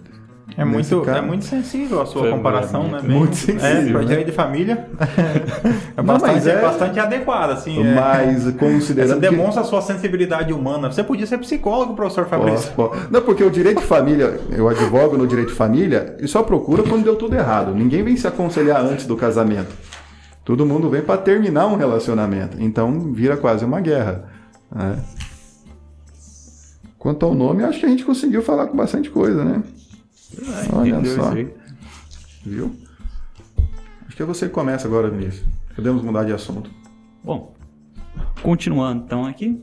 É muito, caso- é muito sensível a sua Foi comparação, né? muito- Bem- muito sensível, É, né? direito de família. <laughs> é, Não, bastante, mas é... é- bastante adequado, assim. é. mas Você considerando. que- demonstra a sua sensibilidade humana. Você podia ser psicólogo, professor Fabrício. Posso, posso. Não, porque o direito de família, eu advogo no direito de família e só procura quando deu tudo errado. Ninguém vem se aconselhar antes do casamento. Todo mundo vem para terminar um relacionamento. Então vira quase uma guerra. né? Quanto ao nome, acho que a gente conseguiu falar com bastante coisa, né? Olha Entendeu só. Viu? Acho que é você que começa agora, Vinícius. Podemos mudar de assunto. Bom, continuando então aqui.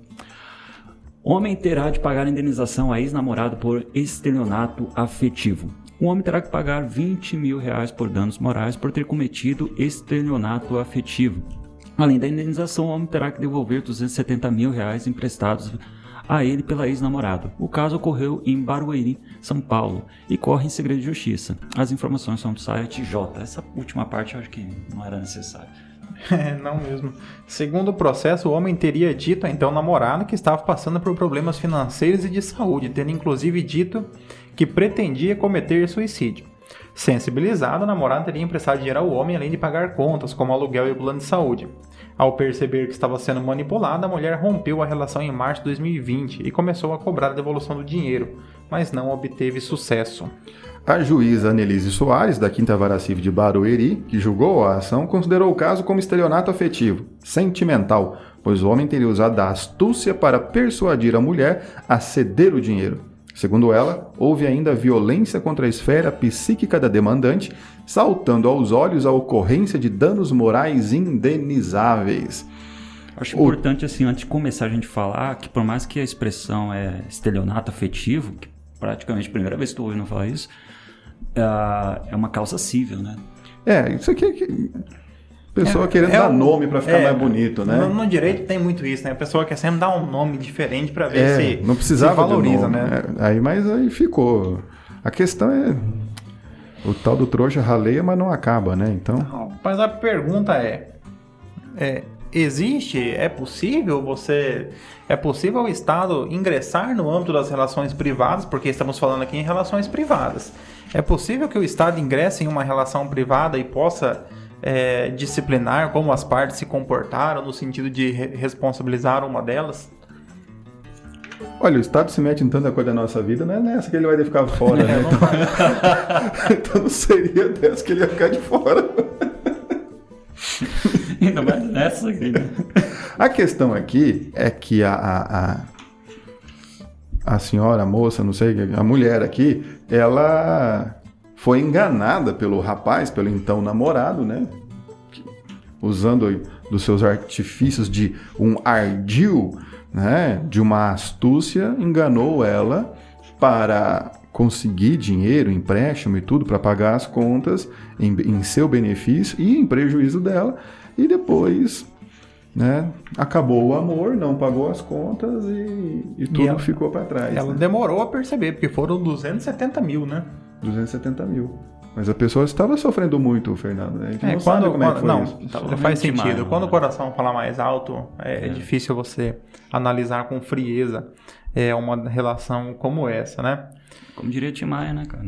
Homem terá de pagar indenização a ex-namorado por estelionato afetivo. o homem terá que pagar 20 mil reais por danos morais por ter cometido estelionato afetivo. Além da indenização, o homem terá que devolver 270 mil reais emprestados a ele pela ex-namorada. O caso ocorreu em Barueri, São Paulo, e corre em segredo de justiça. As informações são do site J. Essa última parte eu acho que não era necessário. <laughs> É, não mesmo. Segundo o processo, o homem teria dito a então namorada que estava passando por problemas financeiros e de saúde, tendo inclusive dito que pretendia cometer suicídio. Sensibilizada, a namorada teria emprestado dinheiro ao homem além de pagar contas, como aluguel e plano de saúde. Ao perceber que estava sendo manipulada, a mulher rompeu a relação em março de 2020 e começou a cobrar a devolução do dinheiro, mas não obteve sucesso. A juíza Annelise Soares, da Quinta Vara Civil de Barueri, que julgou a ação, considerou o caso como estelionato afetivo, sentimental, pois o homem teria usado a astúcia para persuadir a mulher a ceder o dinheiro. Segundo ela, houve ainda violência contra a esfera psíquica da demandante, saltando aos olhos a ocorrência de danos morais indenizáveis. Acho importante, assim, antes de começar a gente falar, que por mais que a expressão é estelionato afetivo, que praticamente a primeira vez que estou ouvindo falar isso, é, é uma causa civil, né? É, isso aqui é que Pessoa é, querendo é dar o, nome para ficar é, mais bonito, né? No, no, direito tem muito isso, né? A pessoa quer sempre dar um nome diferente para ver é, se, não precisava se valoriza, né? É, aí, mas aí ficou. A questão é o tal do trouxa raleia, mas não acaba, né? Então. Não, mas a pergunta é, é existe, é possível você, é possível o Estado ingressar no âmbito das relações privadas, porque estamos falando aqui em relações privadas. É possível que o Estado ingresse em uma relação privada e possa é, disciplinar como as partes se comportaram no sentido de re responsabilizar uma delas? Olha, o Estado se mete em tanta coisa da nossa vida, não é nessa que ele vai ficar fora, né? Então, <laughs> então não seria dessa que ele ia ficar de fora. Ainda mais nessa aqui, né? A questão aqui é que a, a, a, a senhora, a moça, não sei, a mulher aqui, ela foi enganada pelo rapaz, pelo então namorado, né? Usando dos seus artifícios de um ardil, né? De uma astúcia, enganou ela para conseguir dinheiro, empréstimo e tudo para pagar as contas em, em, seu benefício e em prejuízo dela. E depois, né? Acabou o amor, não pagou as contas e, e tudo e ela, ficou para trás. Ela né? demorou a perceber, porque foram 270 mil, né? 270 mil. Mas a pessoa estava sofrendo muito, Fernando. A gente é, não quando, sabe como quando, é que foi não, isso. faz sentido. quando o coração fala mais alto, é, é, difícil você analisar com frieza é, uma relação como essa, né? Como diria Tim Maia, né, cara?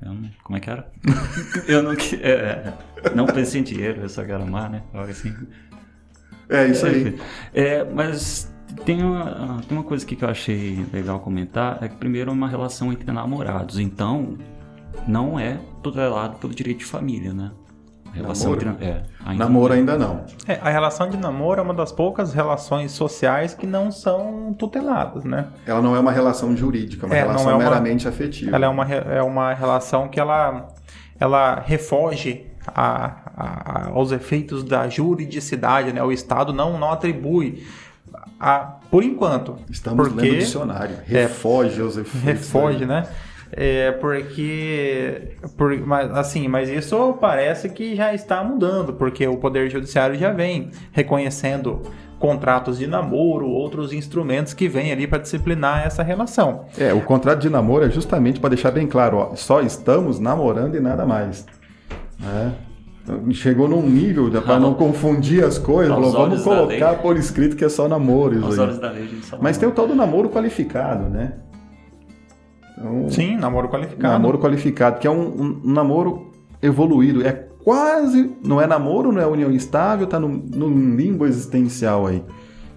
Não, como é que era? <laughs> eu não, é, é, não pensei em dinheiro, eu só quero amar, né? Algo assim. É, isso aí. É, mas tem uma, tem uma coisa que eu achei legal comentar, é que primeiro é uma relação entre namorados. Então, não é tutelado pelo direito de família, né? A relação namoro. Entre, é, ainda namoro não. ainda não. É, a relação de namoro é uma das poucas relações sociais que não são tuteladas, né? Ela não é uma relação jurídica, é uma é, relação é uma, meramente afetiva. Ela é uma, é uma relação que ela, ela refoge a, a, aos efeitos da juridicidade, né? O Estado não, não atribui a, por enquanto. Estamos porque, lendo o dicionário. Refoge aos efeitos. Refoge, né? É porque, por, mas, assim, mas isso parece que já está mudando, porque o Poder Judiciário já vem reconhecendo contratos de namoro, outros instrumentos que vêm ali para disciplinar essa relação. É, o contrato de namoro é justamente para deixar bem claro, ó, só estamos namorando e nada mais. Né? Chegou num nível para não confundir as coisas, falou, vamos colocar por escrito que é só namoro. Isso aí. Mas tem o tal do namoro qualificado, né? Então, Sim, namoro qualificado. Namoro qualificado, que é um, um, namoro evoluído. É quase. Não é namoro, não é união estável, tá num, num limbo existencial aí.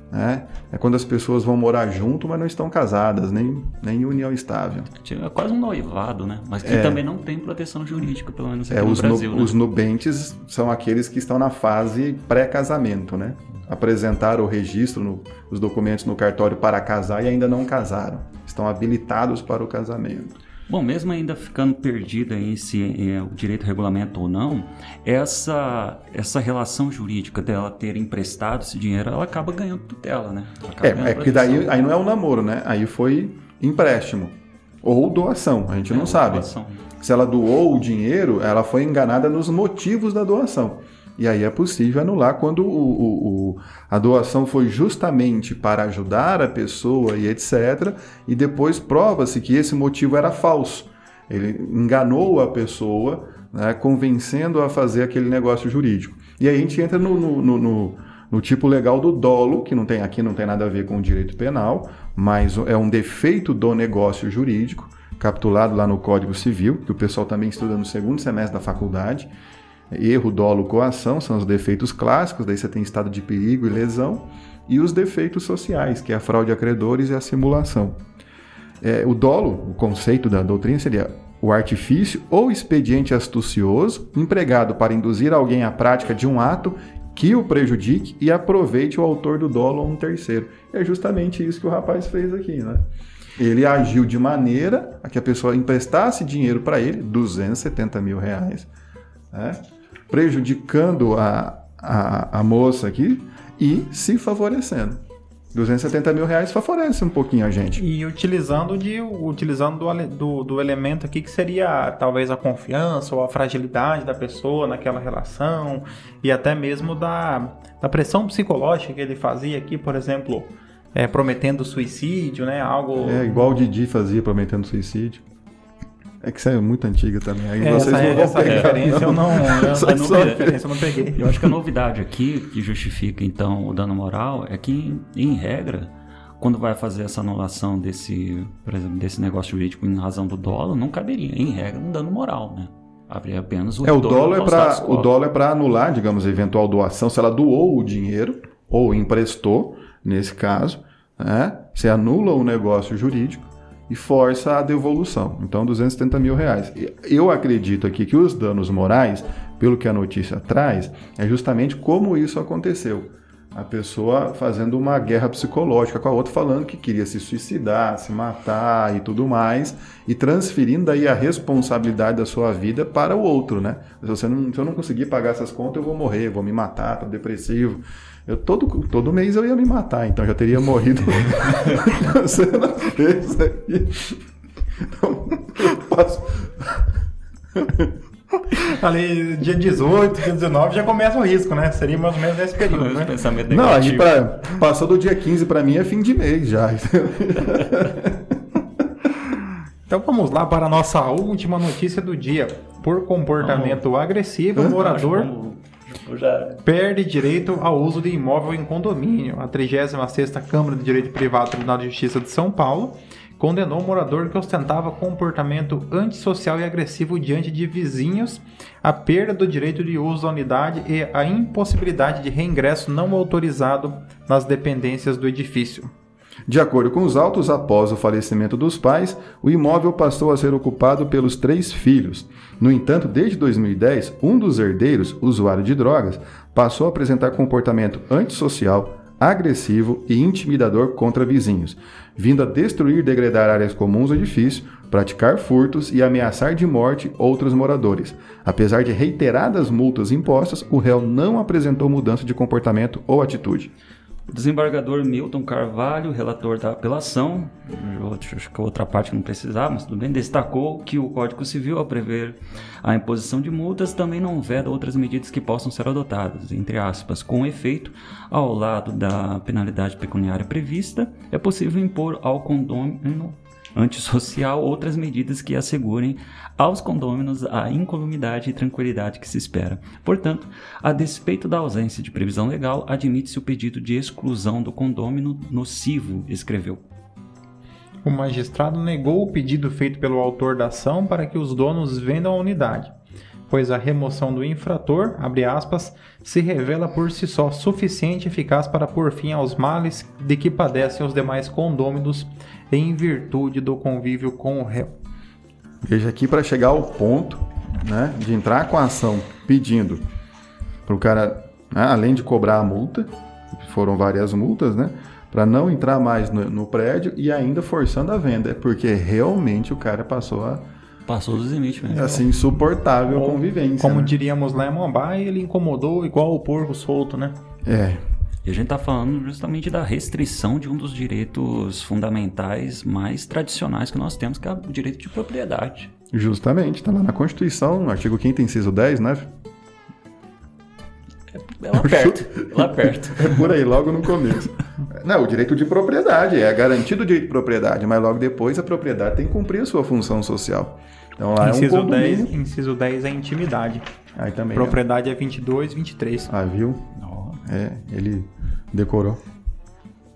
Né? É quando as pessoas vão morar junto, mas não estão casadas, nem, nem em união estável. É quase um noivado, né? Mas que é. também não tem proteção jurídica, pelo menos aqui é, no os Brasil. No, né? Os nubentes são aqueles que estão na fase pré-casamento, né? Apresentaram o registro, no, os documentos no cartório para casar e ainda não casaram estão habilitados para o casamento. Bom, mesmo ainda ficando perdida em se é, o direito regulamento ou não, essa, essa relação jurídica dela ter emprestado esse dinheiro, ela acaba ganhando tutela, né? É, é que daí aí não é um namoro, né? Aí foi empréstimo ou doação, a gente ou não sabe. Doação. Se ela doou o dinheiro, ela foi enganada nos motivos da doação. E aí é possível anular quando o, o, o, a doação foi justamente para ajudar a pessoa e etc. E depois prova-se que esse motivo era falso. Ele enganou a pessoa, né, convencendo a fazer aquele negócio jurídico. E aí a gente entra no, no, no, no tipo legal do dolo, que não tem aqui não tem nada a ver com o direito penal, mas é um defeito do negócio jurídico, capitulado lá no Código Civil, que o pessoal também estuda no segundo semestre da faculdade. Erro, dolo, coação são os defeitos clássicos, daí você tem estado de perigo e lesão, e os defeitos sociais, que é a fraude a credores e a simulação. É, o dolo, o conceito da doutrina seria o artifício ou expediente astucioso empregado para induzir alguém à prática de um ato que o prejudique e aproveite o autor do dolo ou um terceiro. É justamente isso que o rapaz fez aqui, né? Ele agiu de maneira a que a pessoa emprestasse dinheiro para ele, 270 mil reais, né? Prejudicando a, a, a moça aqui e se favorecendo. 270 mil reais favorece um pouquinho a gente. E utilizando, de, utilizando do, do, do, elemento aqui que seria talvez a confiança ou a fragilidade da pessoa naquela relação e até mesmo da, da pressão psicológica que ele fazia aqui, por exemplo, é, prometendo suicídio, né? Algo. É, igual o Didi fazia prometendo suicídio. É que isso é muito antiga também. Aí é, vocês essa, não essa referência eu não, eu, <laughs> essa referência eu não peguei. Eu acho que a novidade aqui que justifica então o dano moral é que em regra quando vai fazer essa anulação desse, por exemplo, desse negócio jurídico em razão do dólar, não caberia, em regra, um dano moral, né? Haveria apenas o É, o dólar é para o dólar é para anular, digamos, a eventual doação, se ela doou o dinheiro ou emprestou, nesse caso, né? Você anula o negócio jurídico e força a devolução. Então, 270 mil reais. Eu acredito aqui que os danos morais, pelo que a notícia traz, é justamente como isso aconteceu. A pessoa fazendo uma guerra psicológica com a outra, falando que queria se suicidar, se matar e tudo mais, e transferindo aí a responsabilidade da sua vida para o outro, né? Se, você não, se eu não conseguir pagar essas contas, eu vou morrer, vou me matar, tô depressivo. Eu todo, todo mês eu ia me matar, então já teria morrido. <laughs> Fez aí. Então, passo. Ali, dia 18, dia 19, já começa o risco, né? Seria mais ou menos nesse período, <laughs> né? Pensamento não, aí pra, passou do dia 15 para mim é fim de mês já. Então vamos lá para a nossa última notícia do dia. Por comportamento não, agressivo, o morador já... Perde direito ao uso de imóvel em condomínio. A 36ª Câmara de Direito Privado do Tribunal de Justiça de São Paulo condenou o morador que ostentava comportamento antissocial e agressivo diante de vizinhos, a perda do direito de uso da unidade e a impossibilidade de reingresso não autorizado nas dependências do edifício. De acordo com os autos, após o falecimento dos pais, o imóvel passou a ser ocupado pelos três filhos. No entanto, desde 2010, um dos herdeiros, usuário de drogas, passou a apresentar comportamento antissocial, agressivo e intimidador contra vizinhos, vindo a destruir e degradar áreas comuns do edifício, praticar furtos e ameaçar de morte outros moradores. Apesar de reiteradas multas impostas, o réu não apresentou mudança de comportamento ou atitude. Desembargador Milton Carvalho, relator da apelação, acho que outra parte não precisava, mas tudo bem, destacou que o Código Civil, ao prever a imposição de multas, também não veda outras medidas que possam ser adotadas, entre aspas, com efeito, ao lado da penalidade pecuniária prevista, é possível impor ao condômino antissocial outras medidas que assegurem aos condôminos a incolumidade e tranquilidade que se espera. Portanto, a despeito da ausência de previsão legal, admite-se o pedido de exclusão do condômino nocivo, escreveu. O magistrado negou o pedido feito pelo autor da ação para que os donos vendam a unidade, pois a remoção do infrator, aspas, se revela por si só suficiente e eficaz para pôr fim aos males de que padecem os demais condôminos em virtude do convívio com o réu. Veja aqui para chegar ao ponto né, de entrar com a ação pedindo para o cara, né, além de cobrar a multa, foram várias multas, né? Para não entrar mais no, no, prédio e ainda forçando a venda, porque realmente o cara passou a. Passou dos limites mesmo. Assim, insuportável a convivência. Como né? diríamos lá em Mumbai, ele incomodou igual o porco solto, né? É. E a gente está falando justamente da restrição de um dos direitos fundamentais mais tradicionais que nós temos, que é o direito de propriedade. Justamente, está lá na Constituição, artigo 5 inciso 10, né? É lá perto, lá perto. <laughs> É por aí, logo no começo. Não, o direito de propriedade, é garantido o direito de propriedade, mas logo depois a propriedade tem que cumprir a sua função social. Então lá inciso, é um condomínio. 10, inciso 10 é intimidade. Aí também. Propriedade é 22, 23. Ah, viu? É, ele decorou.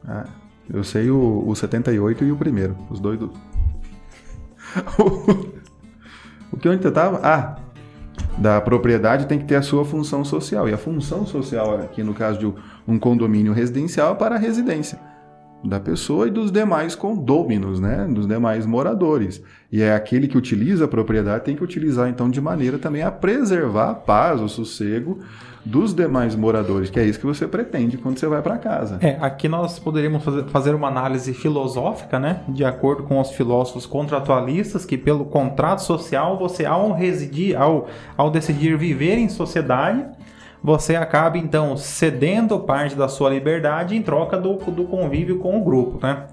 Ah, eu sei o, o 78 e o primeiro, os dois. Do... <laughs> o que onde eu tava? Ah, da propriedade tem que ter a sua função social. E a função social aqui, no caso de um condomínio residencial, é para a residência da pessoa e dos demais condôminos, né? Dos demais moradores. E é aquele que utiliza a propriedade tem que utilizar então de maneira também a preservar a paz, o sossego dos demais moradores, que é isso que você pretende quando você vai para casa. É, aqui nós poderíamos fazer, uma análise filosófica, né? De acordo com os filósofos contratualistas, que pelo contrato social você ao residir, ao, ao decidir viver em sociedade, você acaba então cedendo parte da sua liberdade em troca do, do convívio com o grupo, né?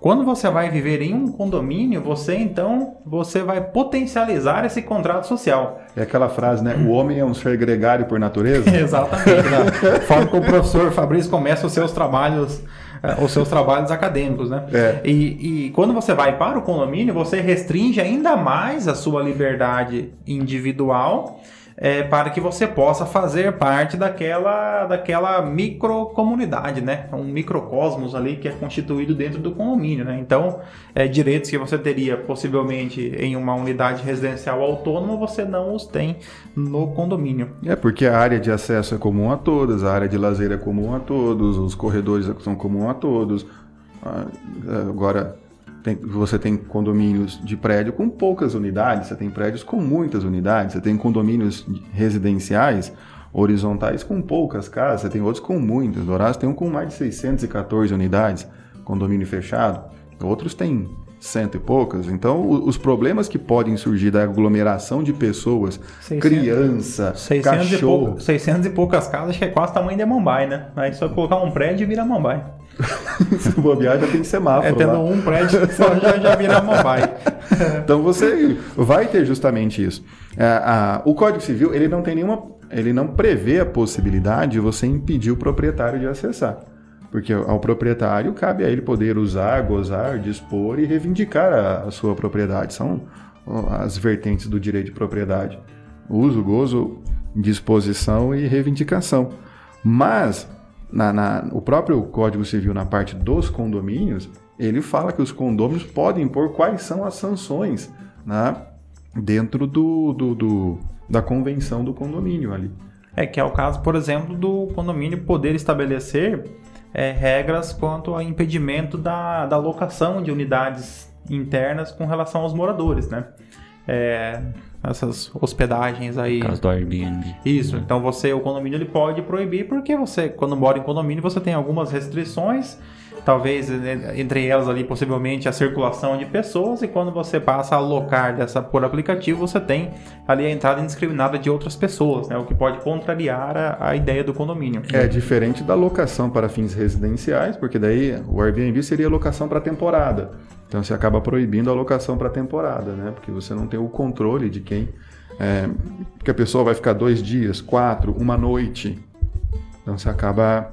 Quando você vai viver em um condomínio, você então você vai potencializar esse contrato social. É aquela frase, né? O homem é um ser gregário por natureza. <laughs> Exatamente. né? Forma que o professor Fabrício começa os seus trabalhos eh, os seus trabalhos acadêmicos, né? É. E, e quando você vai para o condomínio, você restringe ainda mais a sua liberdade individual é, para que você possa fazer parte daquela, daquela microcomunidade, né? Um microcosmos ali que é constituído dentro do condomínio, né? Então, é, direitos que você teria possivelmente em uma unidade residencial autônoma, você não os tem no condomínio. É porque a área de acesso é comum a todas, a área de lazer é comum a todos, os corredores são comum a todos. Ah, Agora, tem- você tem condomínios de prédio com poucas unidades, você tem prédios com muitas unidades, você tem condomínios residenciais horizontais com poucas casas, você tem outros com muitas. Dourados tem um com mais de 614 unidades, condomínio fechado, outros têm cento e poucas. Então, os problemas que podem surgir da aglomeração de pessoas, 600, criança, 600 e, cachorro, pouca, 600 e poucas casas, acho que é quase o tamanho de Mumbai, né? Aí só colocar um prédio e vira Mumbai. <laughs> se bobear já tem semáforo É tendo lá. um prédio <laughs> já, já vira Mumbai. <laughs> Então você vai ter justamente isso. É, o Código Civil ele não tem nenhuma, ele não prevê a possibilidade de você impedir o proprietário de acessar, porque ao proprietário cabe a ele poder usar, gozar, dispor e reivindicar a, a sua propriedade. São as vertentes do direito de propriedade: uso, gozo, disposição e reivindicação. Mas na- na- o próprio Código Civil, na parte dos condomínios, ele fala que os condôminos podem impor quais são as sanções né, dentro do, do- do- da convenção do condomínio ali. É que é o caso, por exemplo, do condomínio poder estabelecer é, regras quanto ao impedimento da, da locação de unidades internas com relação aos moradores, né? É, essas hospedagens aí. caso do Airbnb. Isso, então você, o condomínio ele pode proibir porque você, quando mora em condomínio, você tem algumas restrições, talvez eh, entre elas ali possivelmente a circulação de pessoas e quando você passa a alocar dessa por aplicativo, você tem ali a entrada indiscriminada de outras pessoas, né, o que pode contrariar a, a ideia do condomínio. É diferente da locação para fins residenciais, porque daí o Airbnb seria locação para temporada. Então você acaba proibindo a locação para temporada, né? Porque você não tem o controle de quem. É, porque a pessoa vai ficar dois dias, quatro, uma noite. Então você acaba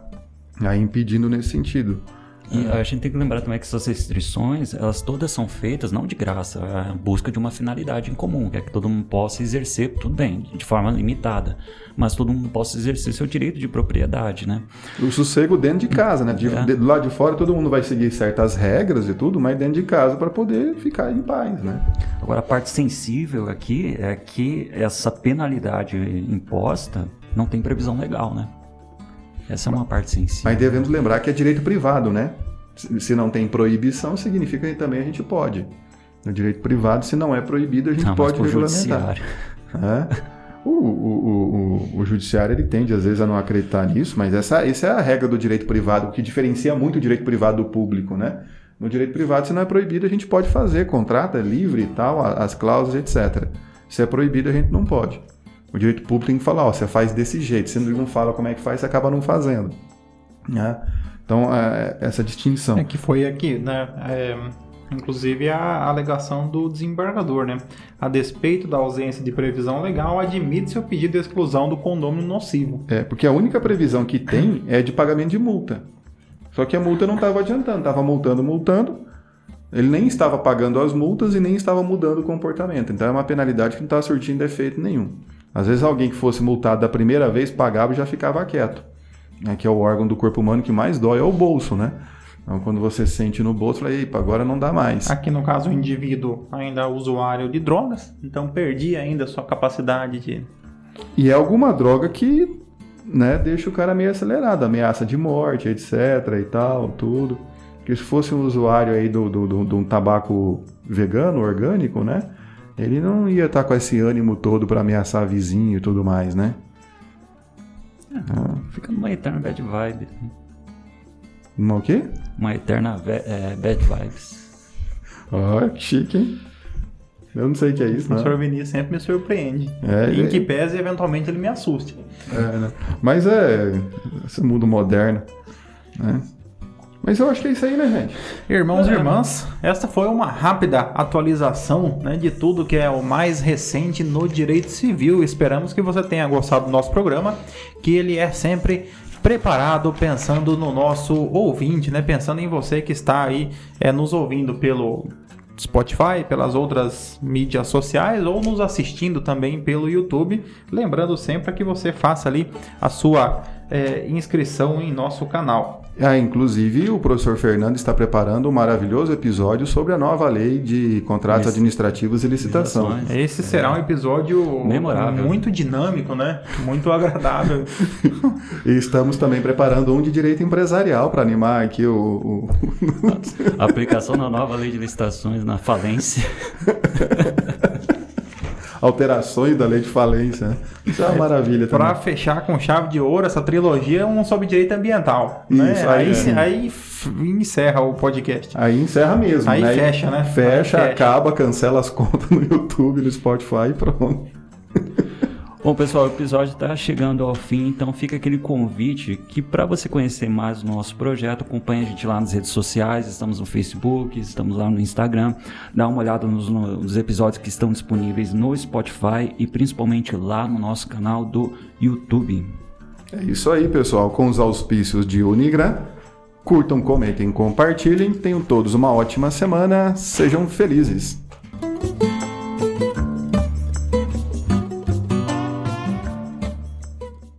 aí impedindo nesse sentido. E a gente tem que lembrar também que essas restrições, elas todas são feitas não de graça, é a busca de uma finalidade em comum, que é que todo mundo possa exercer, tudo bem, de forma limitada, mas todo mundo possa exercer seu direito de propriedade, né? O sossego dentro de casa, né? De, É. de- do lado de fora todo mundo vai seguir certas regras e tudo, mas dentro de casa para poder ficar em paz, né? Agora, a parte sensível aqui é que essa penalidade imposta não tem previsão legal, né? Essa é uma parte sensível. Mas devemos lembrar que é direito privado, né? Se não tem proibição, significa que também a gente pode. No direito privado, se não é proibido, a gente Não, pode regulamentar. É. O, o, o, o, o judiciário ele tende às vezes a não acreditar nisso, mas essa, essa é a regra do direito privado, o que diferencia muito o direito privado do público, né? No direito privado, se não é proibido, a gente pode fazer, contrata, livre e tal, as cláusulas, etc. Se é proibido, a gente não pode. O direito público tem que falar, ó, você faz desse jeito, se não fala como é que faz, você acaba não fazendo. Né? Então, é, essa distinção. É que foi aqui, né? é, Inclusive a alegação do desembargador, né? A despeito da ausência de previsão legal, admite-se o pedido de exclusão do condômino nocivo. É, porque a única previsão que tem é de pagamento de multa. Só que a multa não estava adiantando, estava multando, multando. Ele nem estava pagando as multas e nem estava mudando o comportamento. Então é uma penalidade que não estava surtindo efeito nenhum. Às vezes alguém que fosse multado da primeira vez pagava e já ficava quieto. Né, que é o órgão do corpo humano que mais dói é o bolso, né? Então, quando você sente no bolso, fala, epa, agora não dá mais. Aqui no caso, o indivíduo ainda é usuário de drogas, então perdi ainda a sua capacidade de. E é alguma droga que né, deixa o cara meio acelerado, ameaça de morte, etc e tal, tudo. Porque se fosse um usuário aí do, do, do, de um tabaco vegano, orgânico, né? Ele não ia estar com esse ânimo todo para ameaçar vizinho e tudo mais, né? Ah, fica numa eterna bad vibe. Uma o quê? Uma eterna é, bad vibes. Ó, que chique, hein? Eu não sei o que é isso, O né? Sr. Vinícius sempre me surpreende. É, em é- que pese, eventualmente, ele me assuste. É, né? Mas é esse mundo moderno, né? Mas eu acho que é isso aí, né, gente? Irmãos e irmãs, esta foi uma rápida atualização né, de tudo que é o mais recente no direito civil. Esperamos que você tenha gostado do nosso programa, que ele é sempre preparado pensando no nosso ouvinte, né? Pensando em você que está aí é, nos ouvindo pelo Spotify, pelas outras mídias sociais ou nos assistindo também pelo YouTube. Lembrando sempre que você faça ali a sua é, inscrição em nosso canal. Ah, inclusive, o professor Fernando está preparando um maravilhoso episódio sobre a nova lei de contratos Isso. administrativos e licitação. Licitações. Esse será um episódio Memorável. muito dinâmico, né? Muito agradável. <laughs> E estamos também preparando um de direito empresarial para animar aqui o, o- <laughs> Aplicação da nova lei de licitações na falência. <laughs> alterações da lei de falência. né? Isso é uma maravilha também. Para fechar com chave de ouro, essa trilogia é um sobre direito ambiental. né? Isso, aí aí, aí f- encerra o podcast. Aí encerra mesmo. Aí né? fecha, né? Fecha, Aí fecha. acaba, cancela as contas no YouTube, no Spotify e pronto. <laughs> Bom, pessoal, o episódio está chegando ao fim, então fica aquele convite que para você conhecer mais o nosso projeto, acompanhe a gente lá nas redes sociais, estamos no Facebook, estamos lá no Instagram, dá uma olhada nos, nos episódios que estão disponíveis no Spotify e principalmente lá no nosso canal do YouTube. É isso aí, pessoal. Com os auspícios de Unigram. Curtam, comentem, compartilhem. Tenham todos uma ótima semana. Sejam felizes.